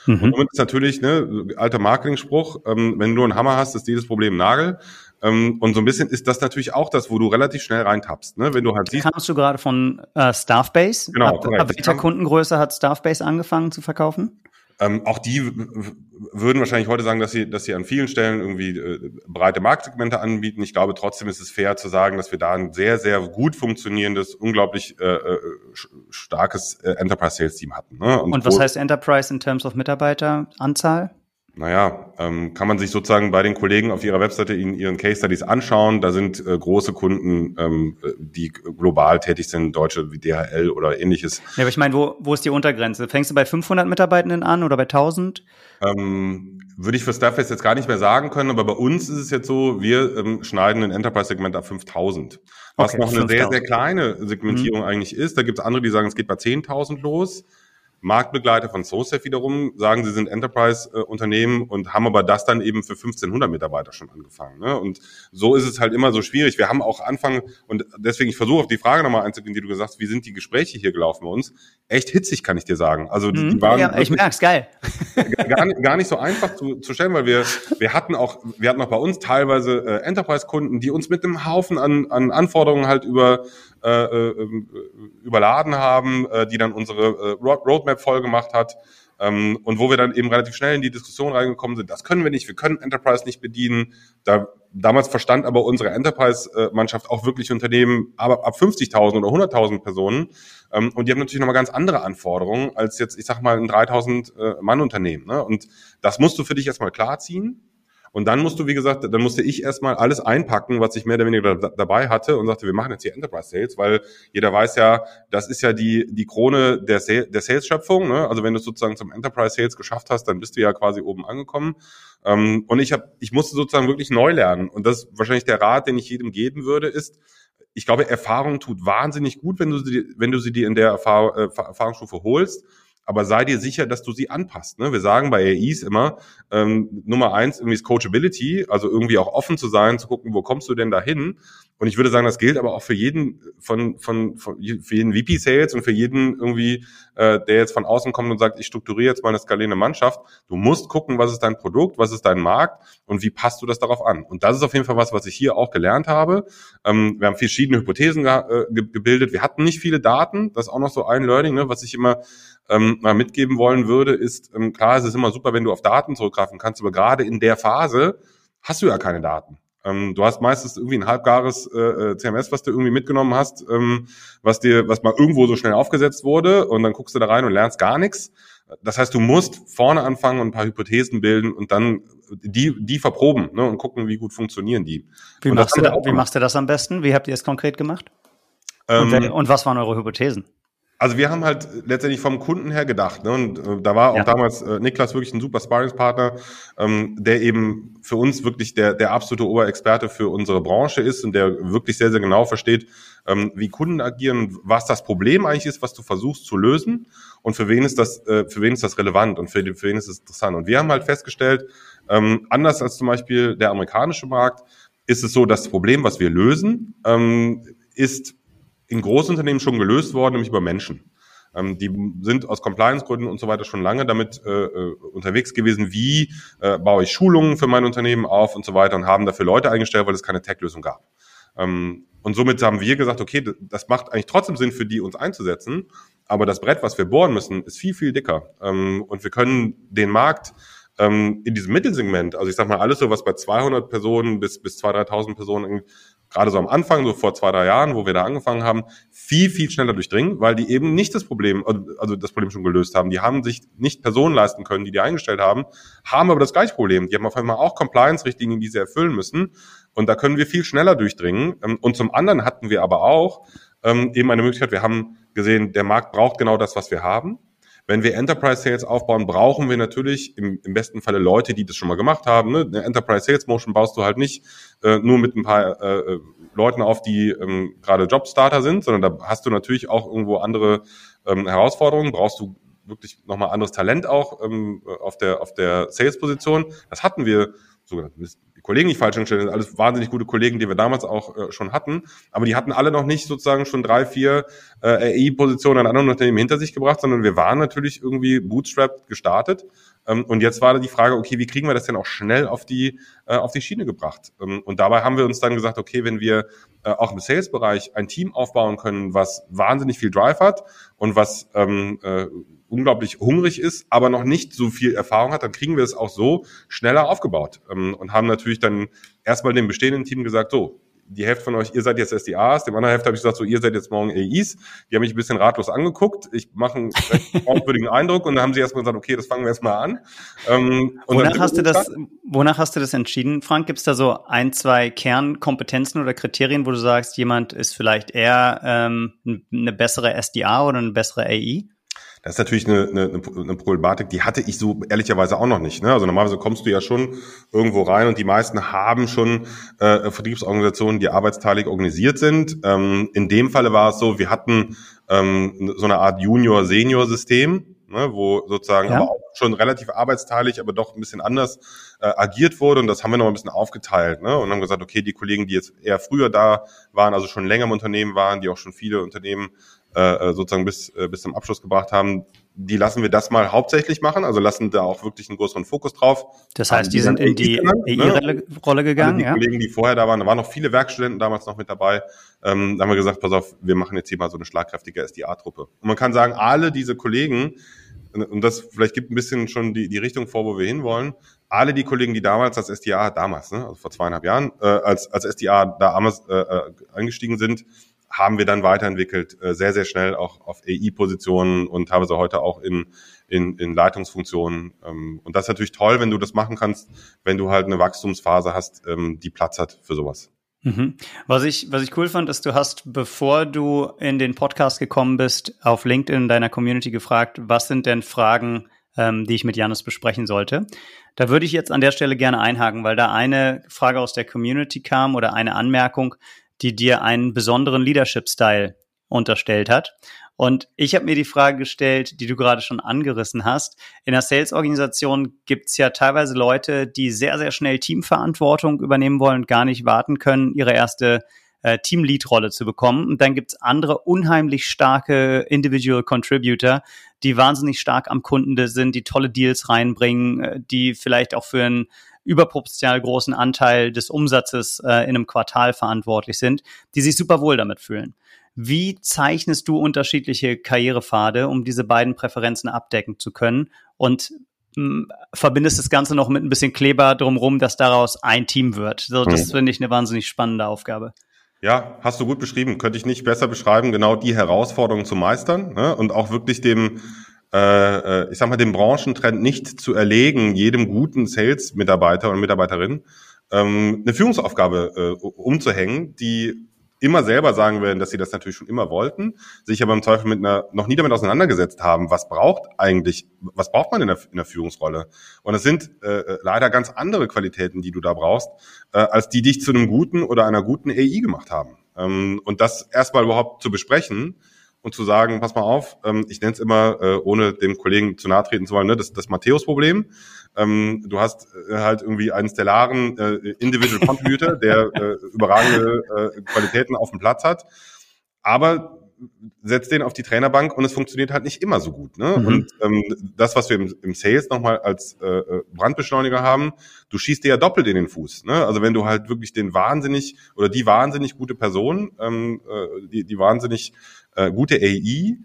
Mhm. Und damit ist natürlich, ne, alter Marketing-Spruch, ähm, wenn du einen Hammer hast, ist dieses Problem Nagel. Ähm, und so ein bisschen ist das natürlich auch das, wo du relativ schnell reintappst. Ne? Wenn du halt siehst. Kamst du gerade von äh, Staffbase? Genau. Ab, ab welcher Kundengröße hat Staffbase angefangen zu verkaufen? Ähm, auch die würden wahrscheinlich heute sagen, dass sie, dass sie an vielen Stellen irgendwie äh, breite Marktsegmente anbieten. Ich glaube, trotzdem ist es fair zu sagen, dass wir da ein sehr, sehr gut funktionierendes, unglaublich äh, äh starkes äh, Enterprise Sales Team hatten. Ne? Und, Und was heißt Enterprise in terms of Mitarbeiteranzahl? Naja, ähm, kann man sich sozusagen bei den Kollegen auf ihrer Webseite in ihren Case Studies anschauen. Da sind äh, große Kunden, ähm, die global tätig sind, Deutsche wie DHL oder ähnliches. Ja, aber ich meine, wo, wo ist die Untergrenze? Fängst du bei 500 Mitarbeitenden an oder bei 1000? Ähm, würde ich für Staffbase jetzt gar nicht mehr sagen können, aber bei uns ist es jetzt so, wir ähm, schneiden ein Enterprise-Segment ab 5000. Was okay, noch eine 5 sehr, sehr kleine Segmentierung mhm. eigentlich ist. Da gibt es andere, die sagen, es geht bei 10.000 los. Marktbegleiter von SoSafe wiederum sagen, sie sind Enterprise-Unternehmen und haben aber das dann eben für 1500 Mitarbeiter schon angefangen. Ne? Und so ist es halt immer so schwierig. Wir haben auch Anfang, und deswegen, ich versuche auf die Frage nochmal einzugehen, die du gesagt hast, wie sind die Gespräche hier gelaufen bei uns? Echt hitzig, kann ich dir sagen. Also die, die mhm. waren ja, ich merk's, geil. Gar, gar nicht so einfach zu, zu stellen, weil wir, wir hatten auch, wir hatten auch bei uns teilweise äh, Enterprise-Kunden, die uns mit einem Haufen an, an Anforderungen halt über äh, äh, überladen haben, äh, die dann unsere äh, Roadmap voll gemacht hat. Ähm, und wo wir dann eben relativ schnell in die Diskussion reingekommen sind, das können wir nicht, wir können Enterprise nicht bedienen. Da, damals verstand aber unsere Enterprise-Mannschaft auch wirklich Unternehmen aber ab 50.000 oder 100.000 Personen. Ähm, und die haben natürlich nochmal ganz andere Anforderungen als jetzt, ich sag mal, ein 3.000 äh. Ne? Und das musst du für dich erstmal klarziehen. Und dann musst du, wie gesagt, dann musste ich erstmal alles einpacken, was ich mehr oder weniger da, dabei hatte und sagte, wir machen jetzt hier Enterprise Sales, weil jeder weiß ja, das ist ja die, die Krone der, Sales, der Sales-Schöpfung. Ne? Also wenn du es sozusagen zum Enterprise Sales geschafft hast, dann bist du ja quasi oben angekommen. Ähm, und ich habe, ich musste sozusagen wirklich neu lernen. Und das ist wahrscheinlich der Rat, den ich jedem geben würde, ist, ich glaube, Erfahrung tut wahnsinnig gut, wenn du sie, wenn du sie dir in der Erfahr äh, Erfahrungsstufe holst aber sei dir sicher, dass du sie anpasst. Ne? Wir sagen bei AIs immer, ähm, Nummer eins irgendwie ist Coachability, also irgendwie auch offen zu sein, zu gucken, wo kommst du denn dahin? Und ich würde sagen, das gilt aber auch für jeden von, von, von für jeden VP Sales und für jeden irgendwie, äh, der jetzt von außen kommt und sagt, ich strukturiere jetzt mal eine skalierende Mannschaft. Du musst gucken, was ist dein Produkt, was ist dein Markt und wie passt du das darauf an? Und das ist auf jeden Fall was, was ich hier auch gelernt habe. Ähm, wir haben verschiedene Hypothesen ge äh, gebildet. Wir hatten nicht viele Daten. Das ist auch noch so ein Learning, ne, was ich immer ähm, mal mitgeben wollen würde, ist, ähm, klar, es ist immer super, wenn du auf Daten zurückgreifen kannst, aber gerade in der Phase hast du ja keine Daten. Ähm, du hast meistens irgendwie ein halbgares äh, äh CMS, was du irgendwie mitgenommen hast, ähm, was dir, was mal irgendwo so schnell aufgesetzt wurde und dann guckst du da rein und lernst gar nichts. Das heißt, du musst vorne anfangen und ein paar Hypothesen bilden und dann die, die verproben ne, und gucken, wie gut funktionieren die. Wie, machst du, da, wie machst du das am besten? Wie habt ihr es konkret gemacht? Ähm, und, und was waren eure Hypothesen? Also wir haben halt letztendlich vom Kunden her gedacht. Ne? Und äh, da war auch ja. damals äh, Niklas wirklich ein super Sparringspartner, ähm, der eben für uns wirklich der, der absolute Oberexperte für unsere Branche ist und der wirklich sehr, sehr genau versteht, ähm, wie Kunden agieren, was das Problem eigentlich ist, was du versuchst zu lösen und für wen ist das, äh, für wen ist das relevant und für, für wen ist es interessant. Und wir haben halt festgestellt, ähm, anders als zum Beispiel der amerikanische Markt, ist es so, das Problem, was wir lösen, ähm, ist in Großunternehmen schon gelöst worden, nämlich über Menschen. Ähm, die sind aus Compliance-Gründen und so weiter schon lange damit äh, äh, unterwegs gewesen, wie äh, baue ich Schulungen für mein Unternehmen auf und so weiter und haben dafür Leute eingestellt, weil es keine Tech-Lösung gab. Ähm, und somit haben wir gesagt, okay, das macht eigentlich trotzdem Sinn für die, uns einzusetzen, aber das Brett, was wir bohren müssen, ist viel, viel dicker. Ähm, und wir können den Markt ähm, in diesem Mittelsegment, also ich sag mal alles so, was bei 200 Personen bis, bis 2.000, 3.000 Personen gerade so am Anfang, so vor zwei, drei Jahren, wo wir da angefangen haben, viel, viel schneller durchdringen, weil die eben nicht das Problem, also das Problem schon gelöst haben. Die haben sich nicht Personen leisten können, die die eingestellt haben, haben aber das gleiche Problem. Die haben auf einmal auch Compliance-Richtlinien, die sie erfüllen müssen. Und da können wir viel schneller durchdringen. Ähm, und zum anderen hatten wir aber auch ähm, eben eine Möglichkeit, wir haben gesehen, der Markt braucht genau das, was wir haben. Wenn wir Enterprise Sales aufbauen, brauchen wir natürlich im, im besten Falle Leute, die das schon mal gemacht haben. Ne? Eine Enterprise Sales Motion baust du halt nicht äh, nur mit ein paar äh, äh, Leuten auf, die ähm, gerade Jobstarter sind, sondern da hast du natürlich auch irgendwo andere ähm, Herausforderungen. Brauchst du wirklich nochmal anderes Talent auch ähm, auf der auf der Sales-Position. Das hatten wir sogar Kollegen nicht falsch hinstellen, alles wahnsinnig gute Kollegen, die wir damals auch äh, schon hatten, aber die hatten alle noch nicht sozusagen schon drei, vier äh, AI-Positionen an anderen Unternehmen hinter sich gebracht, sondern wir waren natürlich irgendwie bootstrapped gestartet ähm, und jetzt war die Frage, okay, wie kriegen wir das denn auch schnell auf die äh, auf die Schiene gebracht? Ähm, und dabei haben wir uns dann gesagt, okay, wenn wir äh, auch im Sales-Bereich ein Team aufbauen können, was wahnsinnig viel Drive hat und was ähm, äh, unglaublich hungrig ist, aber noch nicht so viel Erfahrung hat, dann kriegen wir es auch so schneller aufgebaut ähm, und haben natürlich dann erstmal dem bestehenden Team gesagt, so, die Hälfte von euch, ihr seid jetzt SDAs, dem anderen Hälfte habe ich gesagt, so, ihr seid jetzt morgen AIs. Die haben mich ein bisschen ratlos angeguckt. Ich mache einen fragwürdigen Eindruck und dann haben sie erstmal gesagt, okay, das fangen wir erstmal an. Ähm, wonach hast du das, wonach hast du das entschieden, Frank? Gibt es da so ein, zwei Kernkompetenzen oder Kriterien, wo du sagst, jemand ist vielleicht eher ähm, eine bessere SDA oder eine bessere AI? Das ist natürlich eine, eine, eine Problematik, die hatte ich so ehrlicherweise auch noch nicht. Ne? Also normalerweise kommst du ja schon irgendwo rein und die meisten haben schon äh, Vertriebsorganisationen, die arbeitsteilig organisiert sind. Ähm, in dem Falle war es so, wir hatten ähm, so eine Art Junior-Senior-System, ne, wo sozusagen ja. aber auch schon relativ arbeitsteilig, aber doch ein bisschen anders äh, agiert wurde. Und das haben wir noch ein bisschen aufgeteilt ne? und haben gesagt, okay, die Kollegen, die jetzt eher früher da waren, also schon länger im Unternehmen waren, die auch schon viele Unternehmen äh, sozusagen bis, äh, bis zum Abschluss gebracht haben, die lassen wir das mal hauptsächlich machen, also lassen da auch wirklich einen größeren Fokus drauf. Das heißt, die, die sind in die AI-Rolle ne? gegangen, die ja? Kollegen, die vorher da waren, da waren noch viele Werkstudenten damals noch mit dabei. Ähm, da haben wir gesagt, pass auf, wir machen jetzt hier mal so eine schlagkräftige SDA-Truppe. Und man kann sagen, alle diese Kollegen, und das vielleicht gibt ein bisschen schon die, die Richtung vor, wo wir hinwollen, alle die Kollegen, die damals als SDA, damals, ne, also vor zweieinhalb Jahren, äh, als, als SDA da damals äh, äh, eingestiegen sind, haben wir dann weiterentwickelt, äh, sehr, sehr schnell auch auf AI-Positionen und teilweise heute auch in, in, in Leitungsfunktionen. Ähm, und das ist natürlich toll, wenn du das machen kannst, wenn du halt eine Wachstumsphase hast, ähm, die Platz hat für sowas. Mhm. Was ich, was ich cool fand, ist, du hast, bevor du in den Podcast gekommen bist, auf LinkedIn in deiner Community gefragt, was sind denn Fragen, ähm, die ich mit Janis besprechen sollte. Da würde ich jetzt an der Stelle gerne einhaken, weil da eine Frage aus der Community kam oder eine Anmerkung, die dir einen besonderen Leadership-Style unterstellt hat. Und ich habe mir die Frage gestellt, die du gerade schon angerissen hast. In der Sales-Organisation gibt es ja teilweise Leute, die sehr, sehr schnell Teamverantwortung übernehmen wollen und gar nicht warten können, ihre erste äh, Team-Lead-Rolle zu bekommen. Und dann gibt es andere unheimlich starke Individual Contributor, die wahnsinnig stark am Kunden sind, die tolle Deals reinbringen, äh, die vielleicht auch für ein überproportional großen Anteil des Umsatzes äh, in einem Quartal verantwortlich sind, die sich super wohl damit fühlen. Wie zeichnest du unterschiedliche Karrierepfade, um diese beiden Präferenzen abdecken zu können? Und mh, verbindest das Ganze noch mit ein bisschen Kleber drumherum, dass daraus ein Team wird. So, das mhm. finde ich eine wahnsinnig spannende Aufgabe. Ja, hast du gut beschrieben. Könnte ich nicht besser beschreiben, genau die Herausforderungen zu meistern ne? und auch wirklich dem äh, äh, ich sag mal, den Branchentrend nicht zu erlegen, jedem guten Sales-Mitarbeiter und Mitarbeiterin ähm, eine Führungsaufgabe äh, umzuhängen, die immer selber sagen werden, dass sie das natürlich schon immer wollten, sich aber im Zweifel mit einer noch nie damit auseinandergesetzt haben, was braucht eigentlich, was braucht man in der, in der Führungsrolle? Und es sind äh, äh leider ganz andere Qualitäten, die du da brauchst, äh, als die dich zu einem guten oder einer guten AI gemacht haben. Ähm, und das erstmal überhaupt zu besprechen, und zu sagen, pass mal auf, ähm, ich nenne es immer, äh, ohne dem Kollegen zu nahe treten zu wollen, ne, das, das Matthäus-Problem. Ähm, du hast äh, halt irgendwie einen stellaren äh, Individual Contributor, der äh, überragende äh, Qualitäten auf dem Platz hat, aber setzt den auf die Trainerbank und es funktioniert halt nicht immer so gut. Ne? Mhm. Und ähm, das, was wir im, im Sales nochmal als äh, äh, Brandbeschleuniger haben, du schießt dir ja doppelt in den Fuß. Ne? Also wenn du halt wirklich den wahnsinnig oder die wahnsinnig gute Person, ähm, äh, die, die wahnsinnig äh, gute AI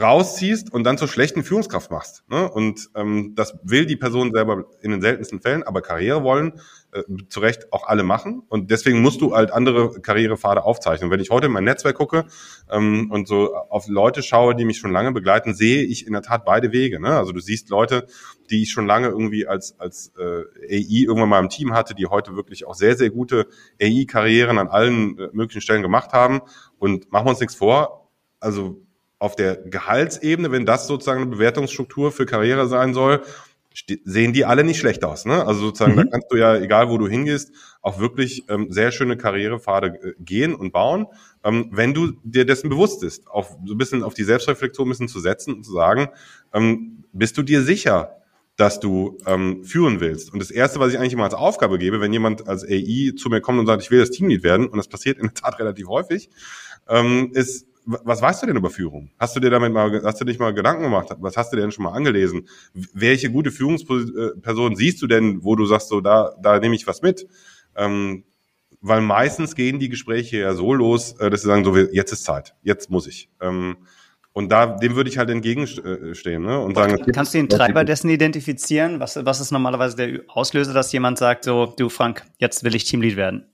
rausziehst und dann zur schlechten Führungskraft machst. Ne? Und ähm, das will die Person selber in den seltensten Fällen, aber Karriere wollen äh, zu Recht auch alle machen. Und deswegen musst du halt andere Karrierepfade aufzeichnen. wenn ich heute in mein Netzwerk gucke ähm, und so auf Leute schaue, die mich schon lange begleiten, sehe ich in der Tat beide Wege. Ne? Also du siehst Leute, die ich schon lange irgendwie als, als äh, AI irgendwann mal im Team hatte, die heute wirklich auch sehr, sehr gute AI-Karrieren an allen äh, möglichen Stellen gemacht haben. Und machen wir uns nichts vor, also auf der Gehaltsebene, wenn das sozusagen eine Bewertungsstruktur für Karriere sein soll, sehen die alle nicht schlecht aus. Ne? Also sozusagen, mhm. da kannst du ja, egal wo du hingehst, auch wirklich ähm, sehr schöne Karrierepfade äh, gehen und bauen, ähm, wenn du dir dessen bewusst bist, auch so ein bisschen auf die Selbstreflexion ein bisschen zu setzen und zu sagen, ähm, bist du dir sicher, dass du ähm, führen willst. Und das Erste, was ich eigentlich immer als Aufgabe gebe, wenn jemand als AI zu mir kommt und sagt, ich will das Teamlead werden, und das passiert in der Tat relativ häufig, ähm, ist, was weißt du denn über Führung? Hast du dir damit mal, hast du dich mal Gedanken gemacht? Was hast du denn schon mal angelesen? Welche gute Führungsperson siehst du denn, wo du sagst, so da, da nehme ich was mit? Ähm, weil meistens gehen die Gespräche ja so los, äh, dass sie sagen, so jetzt ist Zeit, jetzt muss ich. Ähm, und da, dem würde ich halt entgegenstehen, ne? Und sagen, kannst du den Treiber dessen identifizieren? Was, was ist normalerweise der Auslöser, dass jemand sagt, so, du Frank, jetzt will ich Teamlead werden?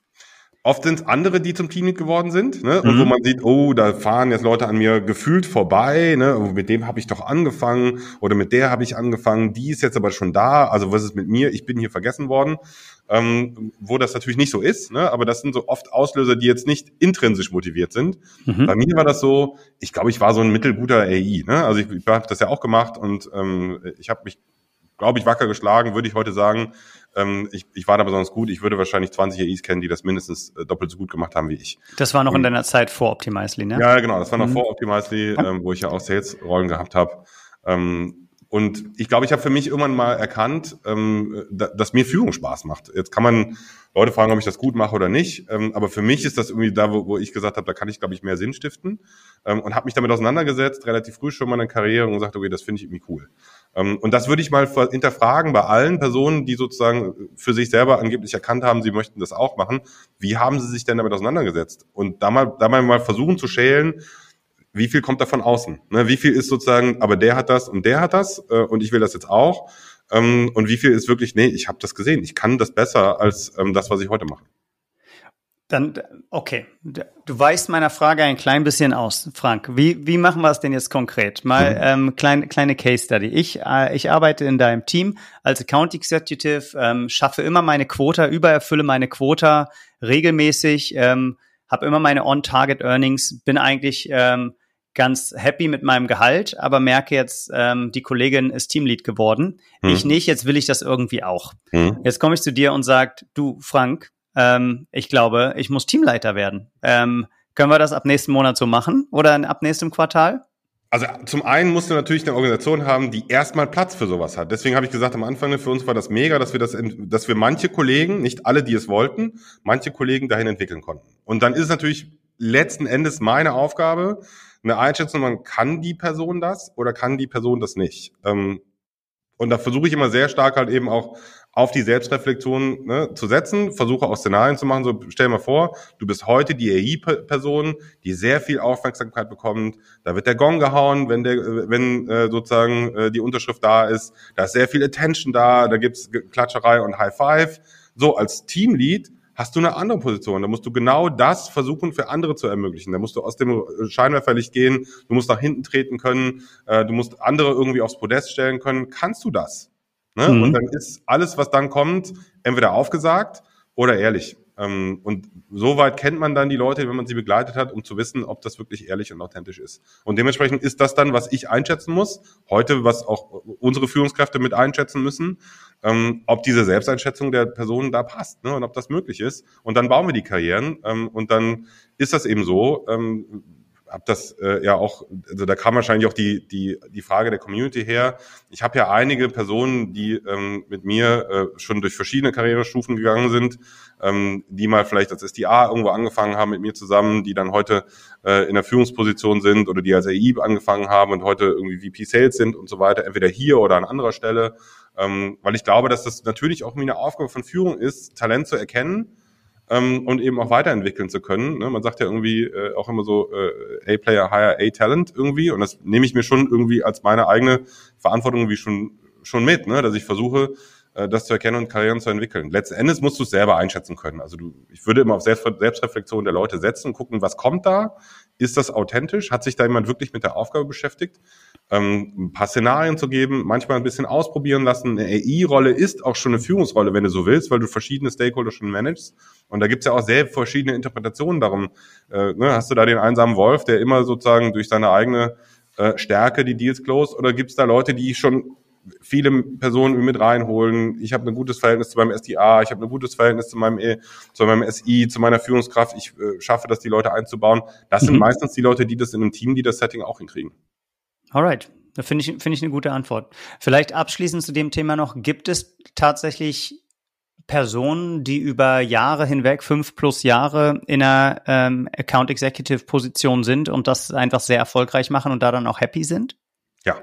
Oft sind es andere, die zum Teamlead geworden sind, ne? Und mhm. wo man sieht, oh, da fahren jetzt Leute an mir gefühlt vorbei, ne? Oh, mit dem habe ich doch angefangen oder mit der habe ich angefangen, die ist jetzt aber schon da. Also was ist mit mir? Ich bin hier vergessen worden. Ähm, wo das natürlich nicht so ist, ne? aber das sind so oft Auslöser, die jetzt nicht intrinsisch motiviert sind. Mhm. Bei mir war das so, ich glaube, ich war so ein mittelguter AI. Ne? Also ich, ich habe das ja auch gemacht und ähm, ich habe mich, glaube ich, wacker geschlagen, würde ich heute sagen. Ähm, ich, ich war da besonders gut. Ich würde wahrscheinlich 20 AIs kennen, die das mindestens äh, doppelt so gut gemacht haben wie ich. Das war noch in deiner Zeit vor Optimizely, ne? Ja, genau. Das war noch mhm. vor Optimizely, ähm, wo ich ja auch Sales-Rollen gehabt habe. Ähm, und ich glaube, ich habe für mich irgendwann mal erkannt, ähm, da, dass mir Führung Spaß macht. Jetzt kann man Leute fragen, ob ich das gut mache oder nicht. Ähm, aber für mich ist das irgendwie da, wo, wo ich gesagt habe, da kann ich, glaube ich, mehr Sinn stiften. Ähm, und habe mich damit auseinandergesetzt, relativ früh schon in der Karriere und gesagt, okay, das finde ich irgendwie cool. Ähm, und das würde ich mal hinterfragen bei allen Personen, die sozusagen für sich selber angeblich erkannt haben, sie möchten das auch machen. Wie haben sie sich denn damit auseinandergesetzt? Und da mal, da mal versuchen zu schälen, wie viel kommt da von außen? Ne? Wie viel ist sozusagen, aber der hat das und der hat das äh, und ich will das jetzt auch. Ähm, und wie viel ist wirklich, nee, ich habe das gesehen, ich kann das besser als ähm, das, was ich heute mache. Dann, okay, du weißt meiner Frage ein klein bisschen aus, Frank. Wie, wie machen wir es denn jetzt konkret? Mal mhm. ähm, klein, kleine Case Study. Ich, äh, ich arbeite in deinem Team als Account Executive, ähm, schaffe immer meine Quota, übererfülle meine Quota regelmäßig, ähm, habe immer meine On-Target-Earnings, bin eigentlich ähm, ganz happy mit meinem Gehalt, aber merke jetzt, ähm, die Kollegin ist Teamlead geworden. Hm. Ich nicht, jetzt will ich das irgendwie auch. Hm. Jetzt komme ich zu dir und sag, du Frank, ähm, ich glaube, ich muss Teamleiter werden. Ähm, können wir das ab nächsten Monat so machen oder ab nächstem Quartal? Also zum einen musst du natürlich eine Organisation haben, die erstmal Platz für sowas hat. Deswegen habe ich gesagt am Anfang, für uns war das mega, dass wir das, dass wir manche Kollegen, nicht alle, die es wollten, manche Kollegen dahin entwickeln konnten. Und dann ist es natürlich letzten Endes meine Aufgabe, eine Einschätzung, man kann die Person das oder kann die Person das nicht. Ähm, und da versuche ich immer sehr stark halt eben auch auf die Selbstreflexion ne, zu setzen, versuche auch Szenarien zu machen. So stell mal vor, du bist heute die AI-Person, die sehr viel Aufmerksamkeit bekommt. Da wird der Gong gehauen, wenn der, wenn äh, sozusagen äh, die Unterschrift da ist. Da ist sehr viel Attention da, da gibt's Klatscherei und High Five. So als Teamlead hast du eine andere Position. Da musst du genau das versuchen für andere zu ermöglichen. Da musst du aus dem Scheinwerferlicht gehen, du musst nach hinten treten können, äh, du musst andere irgendwie aufs Podest stellen können. Kannst du das? Ne? Mhm. Und dann ist alles, was dann kommt, entweder aufgesagt oder ehrlich. Ähm, und soweit kennt man dann die Leute, wenn man sie begleitet hat, um zu wissen, ob das wirklich ehrlich und authentisch ist. Und dementsprechend ist das dann, was ich einschätzen muss, heute, was auch unsere Führungskräfte mit einschätzen müssen, ähm, ob diese Selbsteinschätzung der Person da passt ne, und ob das möglich ist. Und dann bauen wir die Karrieren ähm, und dann ist das eben so, habe das äh, ja auch, also da kam wahrscheinlich auch die, die, die Frage der Community her. Ich habe ja einige Personen, die ähm, mit mir äh, schon durch verschiedene Karrierestufen gegangen sind, ähm, die mal vielleicht als SDA irgendwo angefangen haben mit mir zusammen, die dann heute äh, in der Führungsposition sind oder die als AI angefangen haben und heute irgendwie VP Sales sind und so weiter, entweder hier oder an anderer Stelle. Ähm, weil ich glaube, dass das natürlich auch eine Aufgabe von Führung ist, Talent zu erkennen ähm, und eben auch weiterentwickeln zu können. Ne? Man sagt ja irgendwie äh, auch immer so äh, A-Player hire A-Talent irgendwie und das nehme ich mir schon irgendwie als meine eigene Verantwortung irgendwie schon schon mit, ne? dass ich versuche, äh, das zu erkennen und Karrieren zu entwickeln. Letzten Endes musst du es selber einschätzen können. Also du, ich würde immer auf Selbstreflexion der Leute setzen und gucken, was kommt da, ist das authentisch? Hat sich da jemand wirklich mit der Aufgabe beschäftigt? Ähm, ein paar Szenarien zu geben, manchmal ein bisschen ausprobieren lassen. Eine AI-Rolle ist auch schon eine Führungsrolle, wenn du so willst, weil du verschiedene Stakeholder schon managst. Und da gibt's ja auch sehr verschiedene Interpretationen darum. Äh, ne, hast du da den einsamen Wolf, der immer sozusagen durch seine eigene äh, Stärke die Deals close oder gibt es da Leute, die schon viele Personen mit reinholen. Ich habe ein gutes Verhältnis zu meinem SDA, ich habe ein gutes Verhältnis zu meinem, e, zu meinem SI, zu meiner Führungskraft. Ich äh, schaffe das, die Leute einzubauen. Das mhm. sind meistens die Leute, die das in einem Team, die das Setting auch hinkriegen. Alright, da finde ich, finde ich eine gute Antwort. Vielleicht abschließend zu dem Thema noch, gibt es tatsächlich Personen, die über Jahre hinweg, fünf plus Jahre in einer ähm, Account Executive Position sind und das einfach sehr erfolgreich machen und da dann auch happy sind? Ja.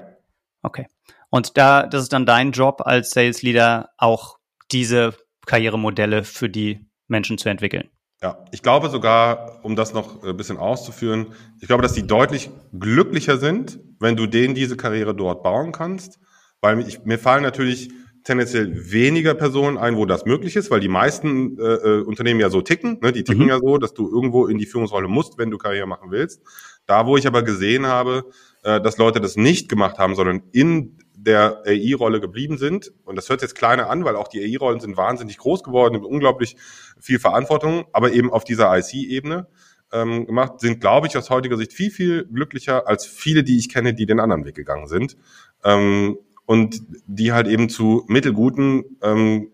Okay. Und da, das ist dann dein Job als Sales Leader, auch diese Karrieremodelle für die Menschen zu entwickeln. Ja, ich glaube sogar, um das noch ein bisschen auszuführen, ich glaube, dass die deutlich glücklicher sind, wenn du denen diese Karriere dort bauen kannst, weil ich, mir fallen natürlich tendenziell weniger Personen ein, wo das möglich ist, weil die meisten äh, äh Unternehmen ja so ticken. Ne? Die ticken mhm. ja so, dass du irgendwo in die Führungsrolle musst, wenn du Karriere machen willst. Da, wo ich aber gesehen habe, äh, dass Leute das nicht gemacht haben, sondern in der AI-Rolle geblieben sind. Und das hört jetzt kleiner an, weil auch die AI-Rollen sind wahnsinnig groß geworden, mit unglaublich viel Verantwortung, aber eben auf dieser IC-Ebene ähm, gemacht, sind, glaube ich, aus heutiger Sicht viel, viel glücklicher als viele, die ich kenne, die den anderen Weg gegangen sind. Ähm, und die halt eben zu mittelguten ähm,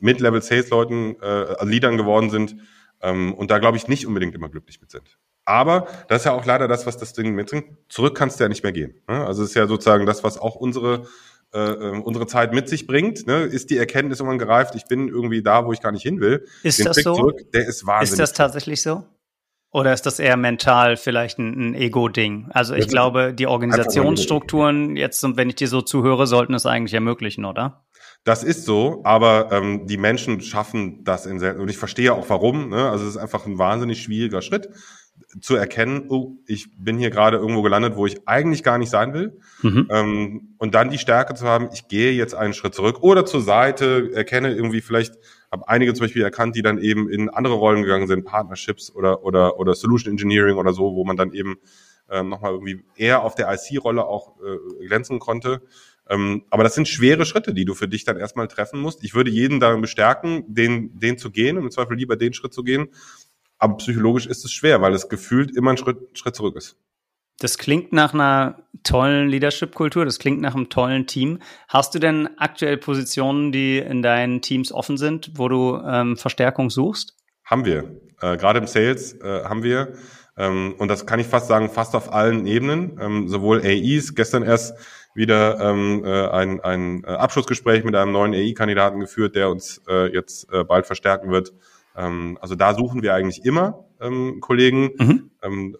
Mid-Level-Sales-Leuten, äh, Leadern geworden sind ähm, und da, glaube ich, nicht unbedingt immer glücklich mit sind. Aber das ist ja auch leider das, was das Ding mitbringt. Zurück kannst du ja nicht mehr gehen. Ne? Also es ist ja sozusagen das, was auch unsere äh, äh, unsere Zeit mit sich bringt. Ne? Ist die Erkenntnis irgendwann gereift, ich bin irgendwie da, wo ich gar nicht hin will. Ist Den das Trick so? Zurück, der ist wahnsinnig. Ist das tatsächlich so? Oder ist das eher mental vielleicht ein, ein Ego-Ding? Also ich glaube, die Organisationsstrukturen, jetzt, wenn ich dir so zuhöre, sollten es eigentlich ermöglichen, oder? Das ist so, aber ähm, die Menschen schaffen das in sehr, und ich verstehe auch warum. Ne? Also es ist einfach ein wahnsinnig schwieriger Schritt zu erkennen, oh, ich bin hier gerade irgendwo gelandet, wo ich eigentlich gar nicht sein will. Mhm. Ähm, und dann die Stärke zu haben, ich gehe jetzt einen Schritt zurück oder zur Seite, erkenne irgendwie vielleicht, habe einige zum Beispiel erkannt, die dann eben in andere Rollen gegangen sind, Partnerships oder, oder, oder Solution Engineering oder so, wo man dann eben ähm, nochmal irgendwie eher auf der IC-Rolle auch äh, glänzen konnte. Ähm, aber das sind schwere Schritte, die du für dich dann erstmal treffen musst. Ich würde jeden darin bestärken, den, den zu gehen und im Zweifel lieber den Schritt zu gehen, aber psychologisch ist es schwer, weil es gefühlt immer ein Schritt, Schritt zurück ist. Das klingt nach einer tollen Leadership-Kultur, das klingt nach einem tollen Team. Hast du denn aktuell Positionen, die in deinen Teams offen sind, wo du ähm, Verstärkung suchst? Haben wir. Äh, Gerade im Sales äh, haben wir. Ähm, und das kann ich fast sagen, fast auf allen Ebenen. Ähm, sowohl AIs, gestern erst wieder ähm, äh, ein, ein Abschlussgespräch mit einem neuen AI-Kandidaten geführt, der uns äh, jetzt äh, bald verstärken wird. Ähm, also da suchen wir eigentlich immer ähm, Kollegen, mhm. ähm,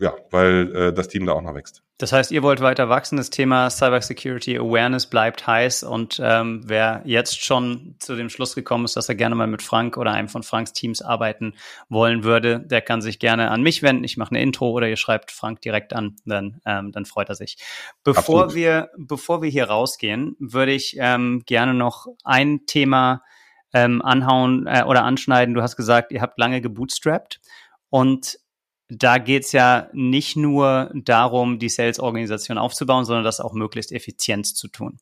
ja, weil äh, das Team da auch noch wächst. Das heißt, ihr wollt weiter wachsen. Das Thema Cybersecurity Awareness bleibt heiß. Und ähm, wer jetzt schon zu dem Schluss gekommen ist, dass er gerne mal mit Frank oder einem von Franks Teams arbeiten wollen würde, der kann sich gerne an mich wenden. Ich mache eine Intro oder ihr schreibt Frank direkt an, dann, ähm, dann freut er sich. Bevor wir, bevor wir hier rausgehen, würde ich ähm, gerne noch ein Thema ähm, anhauen äh, oder anschneiden. Du hast gesagt, ihr habt lange gebootstrapped und da geht's ja nicht nur darum, die Sales-Organisation aufzubauen, sondern das auch möglichst effizient zu tun.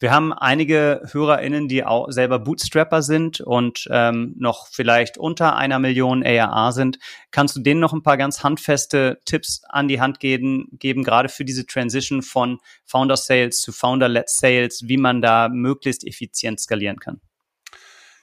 Wir haben einige HörerInnen, die auch selber Bootstrapper sind und ähm, noch vielleicht unter einer Million ARA sind. Kannst du denen noch ein paar ganz handfeste Tipps an die Hand geben, geben gerade für diese Transition von Founder Sales zu Founder-led Sales, wie man da möglichst effizient skalieren kann?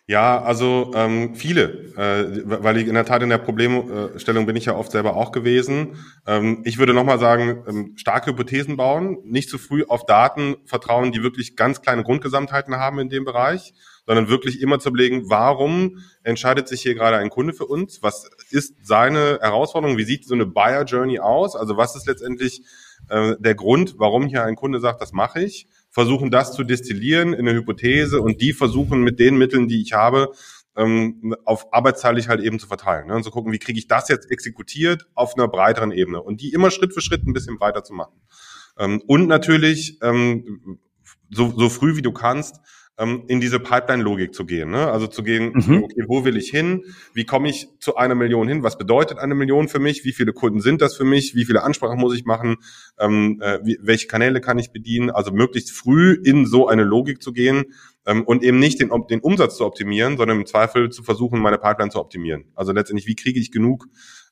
Ja, also ähm, viele, äh, weil ich in der Tat in der Problemstellung bin ich ja oft selber auch gewesen. Ähm, ich würde nochmal sagen, ähm, starke Hypothesen bauen, nicht zu früh auf Daten vertrauen, die wirklich ganz kleine Grundgesamtheiten haben in dem Bereich, sondern wirklich immer zu überlegen, warum entscheidet sich hier gerade ein Kunde für uns? Was ist seine Herausforderung? Wie sieht so eine Buyer Journey aus? Also was ist letztendlich äh, der Grund, warum hier ein Kunde sagt, das mache ich? Versuchen das zu destillieren in eine Hypothese und die versuchen mit den Mitteln, die ich habe, ähm, auf arbeitsteilig halt eben zu verteilen. Ne? Und zu gucken, wie kriege ich das jetzt exekutiert auf einer breiteren Ebene und die immer Schritt für Schritt ein bisschen breiter zu machen. Ähm, und natürlich ähm, so, so früh wie du kannst ähm, in diese Pipeline-Logik zu gehen. Ne? Also zu gehen, mhm. okay, wo will ich hin? Wie komme ich zu einer Million hin? Was bedeutet eine Million für mich? Wie viele Kunden sind das für mich? Wie viele Ansprachen muss ich machen? Ähm, äh, wie, welche Kanäle kann ich bedienen? Also möglichst früh in so eine Logik zu gehen ähm, und eben nicht den, den Umsatz zu optimieren, sondern im Zweifel zu versuchen, meine Pipeline zu optimieren. Also letztendlich, wie kriege ich genug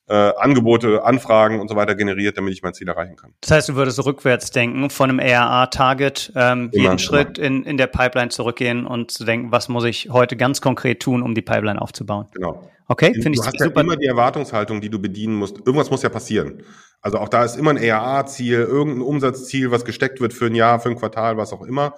äh, Angebote, Anfragen und so weiter generiert, damit ich mein Ziel erreichen kann. Das heißt, du würdest rückwärts denken, von einem ERA-Target ähm, jeden immer. Schritt in, in der Pipeline zurückgehen und zu denken, was muss ich heute ganz konkret tun, um die Pipeline aufzubauen. Genau. Okay, finde ich super. Hast ja immer die Erwartungshaltung, die du bedienen musst. Irgendwas muss ja passieren. Also auch da ist immer ein ERA-Ziel, irgendein Umsatzziel, was gesteckt wird für ein Jahr, für ein Quartal, was auch immer.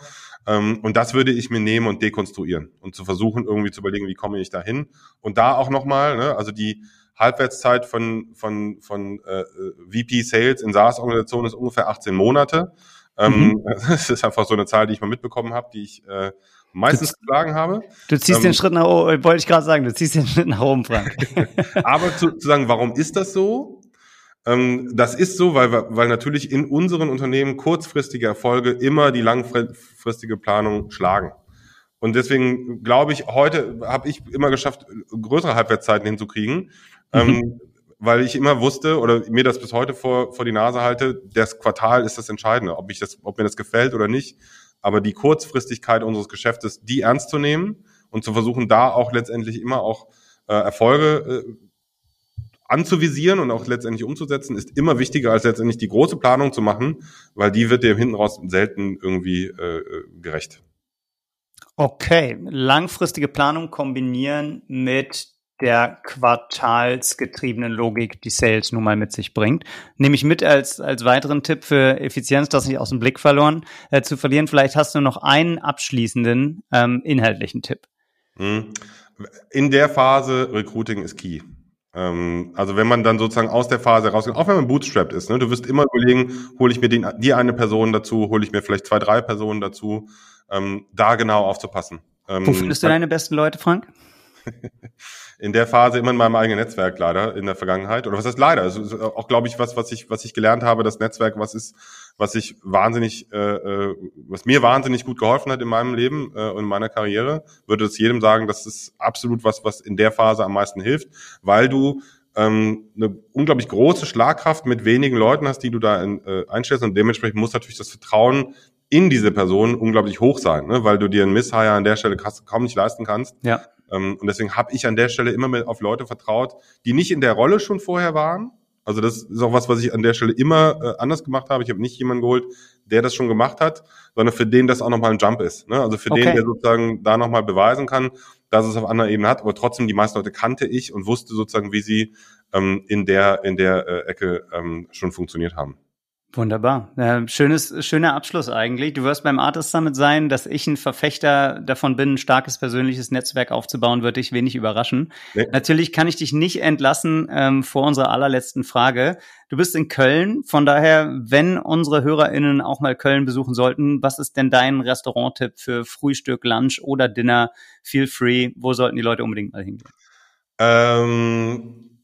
Ähm, und das würde ich mir nehmen und dekonstruieren und zu versuchen, irgendwie zu überlegen, wie komme ich da hin. Und da auch nochmal, ne, also die Halbwertszeit von, von, von äh, VP Sales in SaaS-Organisationen ist ungefähr 18 Monate. Ähm, mhm. Das ist einfach so eine Zahl, die ich mal mitbekommen habe, die ich äh, meistens du, geschlagen habe. Du ziehst ähm, den Schritt nach oben, wollte ich gerade sagen, du ziehst den Schritt nach oben, Frank. Aber zu, zu sagen, warum ist das so? Ähm, das ist so, weil, weil natürlich in unseren Unternehmen kurzfristige Erfolge immer die langfristige Planung schlagen. Und deswegen glaube ich, heute habe ich immer geschafft, größere Halbwertszeiten hinzukriegen, mhm. ähm, weil ich immer wusste oder mir das bis heute vor, vor die Nase halte, das Quartal ist das Entscheidende, ob, ich das, ob mir das gefällt oder nicht. Aber die Kurzfristigkeit unseres Geschäftes, die ernst zu nehmen und zu versuchen, da auch letztendlich immer auch äh, Erfolge äh, anzuvisieren und auch letztendlich umzusetzen, ist immer wichtiger, als letztendlich die große Planung zu machen, weil die wird dir hinten raus selten irgendwie äh, gerecht. Okay, langfristige Planung kombinieren mit der quartalsgetriebenen Logik, die Sales nun mal mit sich bringt. Nehme ich mit als, als weiteren Tipp für Effizienz, das nicht aus dem Blick verloren äh, zu verlieren. Vielleicht hast du noch einen abschließenden ähm, inhaltlichen Tipp. Hm. In der Phase Recruiting ist key. Ähm, also wenn man dann sozusagen aus der Phase rausgeht, auch wenn man bootstrapped ist, ne, du wirst immer überlegen, hole ich mir den, die eine Person dazu, hole ich mir vielleicht zwei, drei Personen dazu, ähm, da genau aufzupassen. Ähm, Wo findest du deine besten Leute, Frank? in der Phase immer in meinem eigenen Netzwerk leider in der Vergangenheit. Oder was heißt leider? Also ist auch, glaube ich, was, was ich, was ich gelernt habe, das Netzwerk, was ist, was ich wahnsinnig, äh, äh, was mir wahnsinnig gut geholfen hat in meinem Leben äh, und in meiner Karriere, würde es jedem sagen, das ist absolut was, was in der Phase am meisten hilft, weil du ähm, eine unglaublich große Schlagkraft mit wenigen Leuten hast, die du da in, äh, einstellst und dementsprechend muss natürlich das Vertrauen in diese Person unglaublich hoch sein, ne? weil du dir einen Misshire an der Stelle kaum nicht leisten kannst. Ja. Ähm, und deswegen habe ich an der Stelle immer mehr auf Leute vertraut, die nicht in der Rolle schon vorher waren. Also das ist auch was, was ich an der Stelle immer äh, anders gemacht habe. Ich habe nicht jemanden geholt, der das schon gemacht hat, sondern für den das auch nochmal ein Jump ist. Ne? Also für okay. den, der sozusagen da nochmal beweisen kann, dass es auf anderer Ebene hat. Aber trotzdem, die meisten Leute kannte ich und wusste sozusagen, wie sie ähm, in der, in der äh, Ecke ähm, schon funktioniert haben. Wunderbar. Äh, schönes, schöner Abschluss eigentlich. Du wirst beim Artist Summit sein, dass ich ein Verfechter davon bin, ein starkes persönliches Netzwerk aufzubauen, wird dich wenig überraschen. Nee. Natürlich kann ich dich nicht entlassen ähm, vor unserer allerletzten Frage. Du bist in Köln, von daher, wenn unsere HörerInnen auch mal Köln besuchen sollten, was ist denn dein Restauranttipp für Frühstück, Lunch oder Dinner? Feel free. Wo sollten die Leute unbedingt mal hingehen? Ähm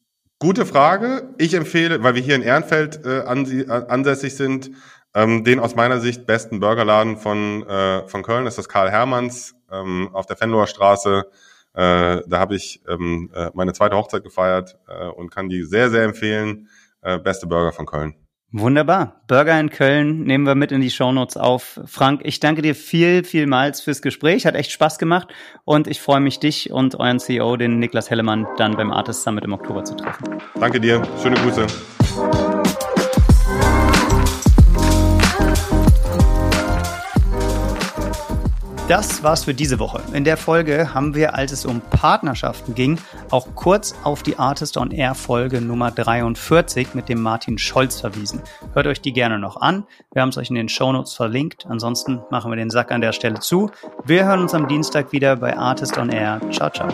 Gute Frage. Ich empfehle, weil wir hier in Ehrenfeld äh, äh, ansässig sind, ähm, den aus meiner Sicht besten Burgerladen von, äh, von Köln das ist das Karl Hermanns ähm, auf der Fenloher Straße. Äh, da habe ich ähm, äh, meine zweite Hochzeit gefeiert äh, und kann die sehr, sehr empfehlen. Äh, beste Burger von Köln. Wunderbar. Burger in Köln nehmen wir mit in die Shownotes auf. Frank, ich danke dir viel, vielmals fürs Gespräch. Hat echt Spaß gemacht und ich freue mich, dich und euren CEO, den Niklas Hellemann, dann beim Artist Summit im Oktober zu treffen. Danke dir. Schöne Grüße. Das war's für diese Woche. In der Folge haben wir, als es um Partnerschaften ging, auch kurz auf die Artist on Air Folge Nummer 43 mit dem Martin Scholz verwiesen. Hört euch die gerne noch an. Wir haben es euch in den Shownotes verlinkt. Ansonsten machen wir den Sack an der Stelle zu. Wir hören uns am Dienstag wieder bei Artist on Air. Ciao, ciao.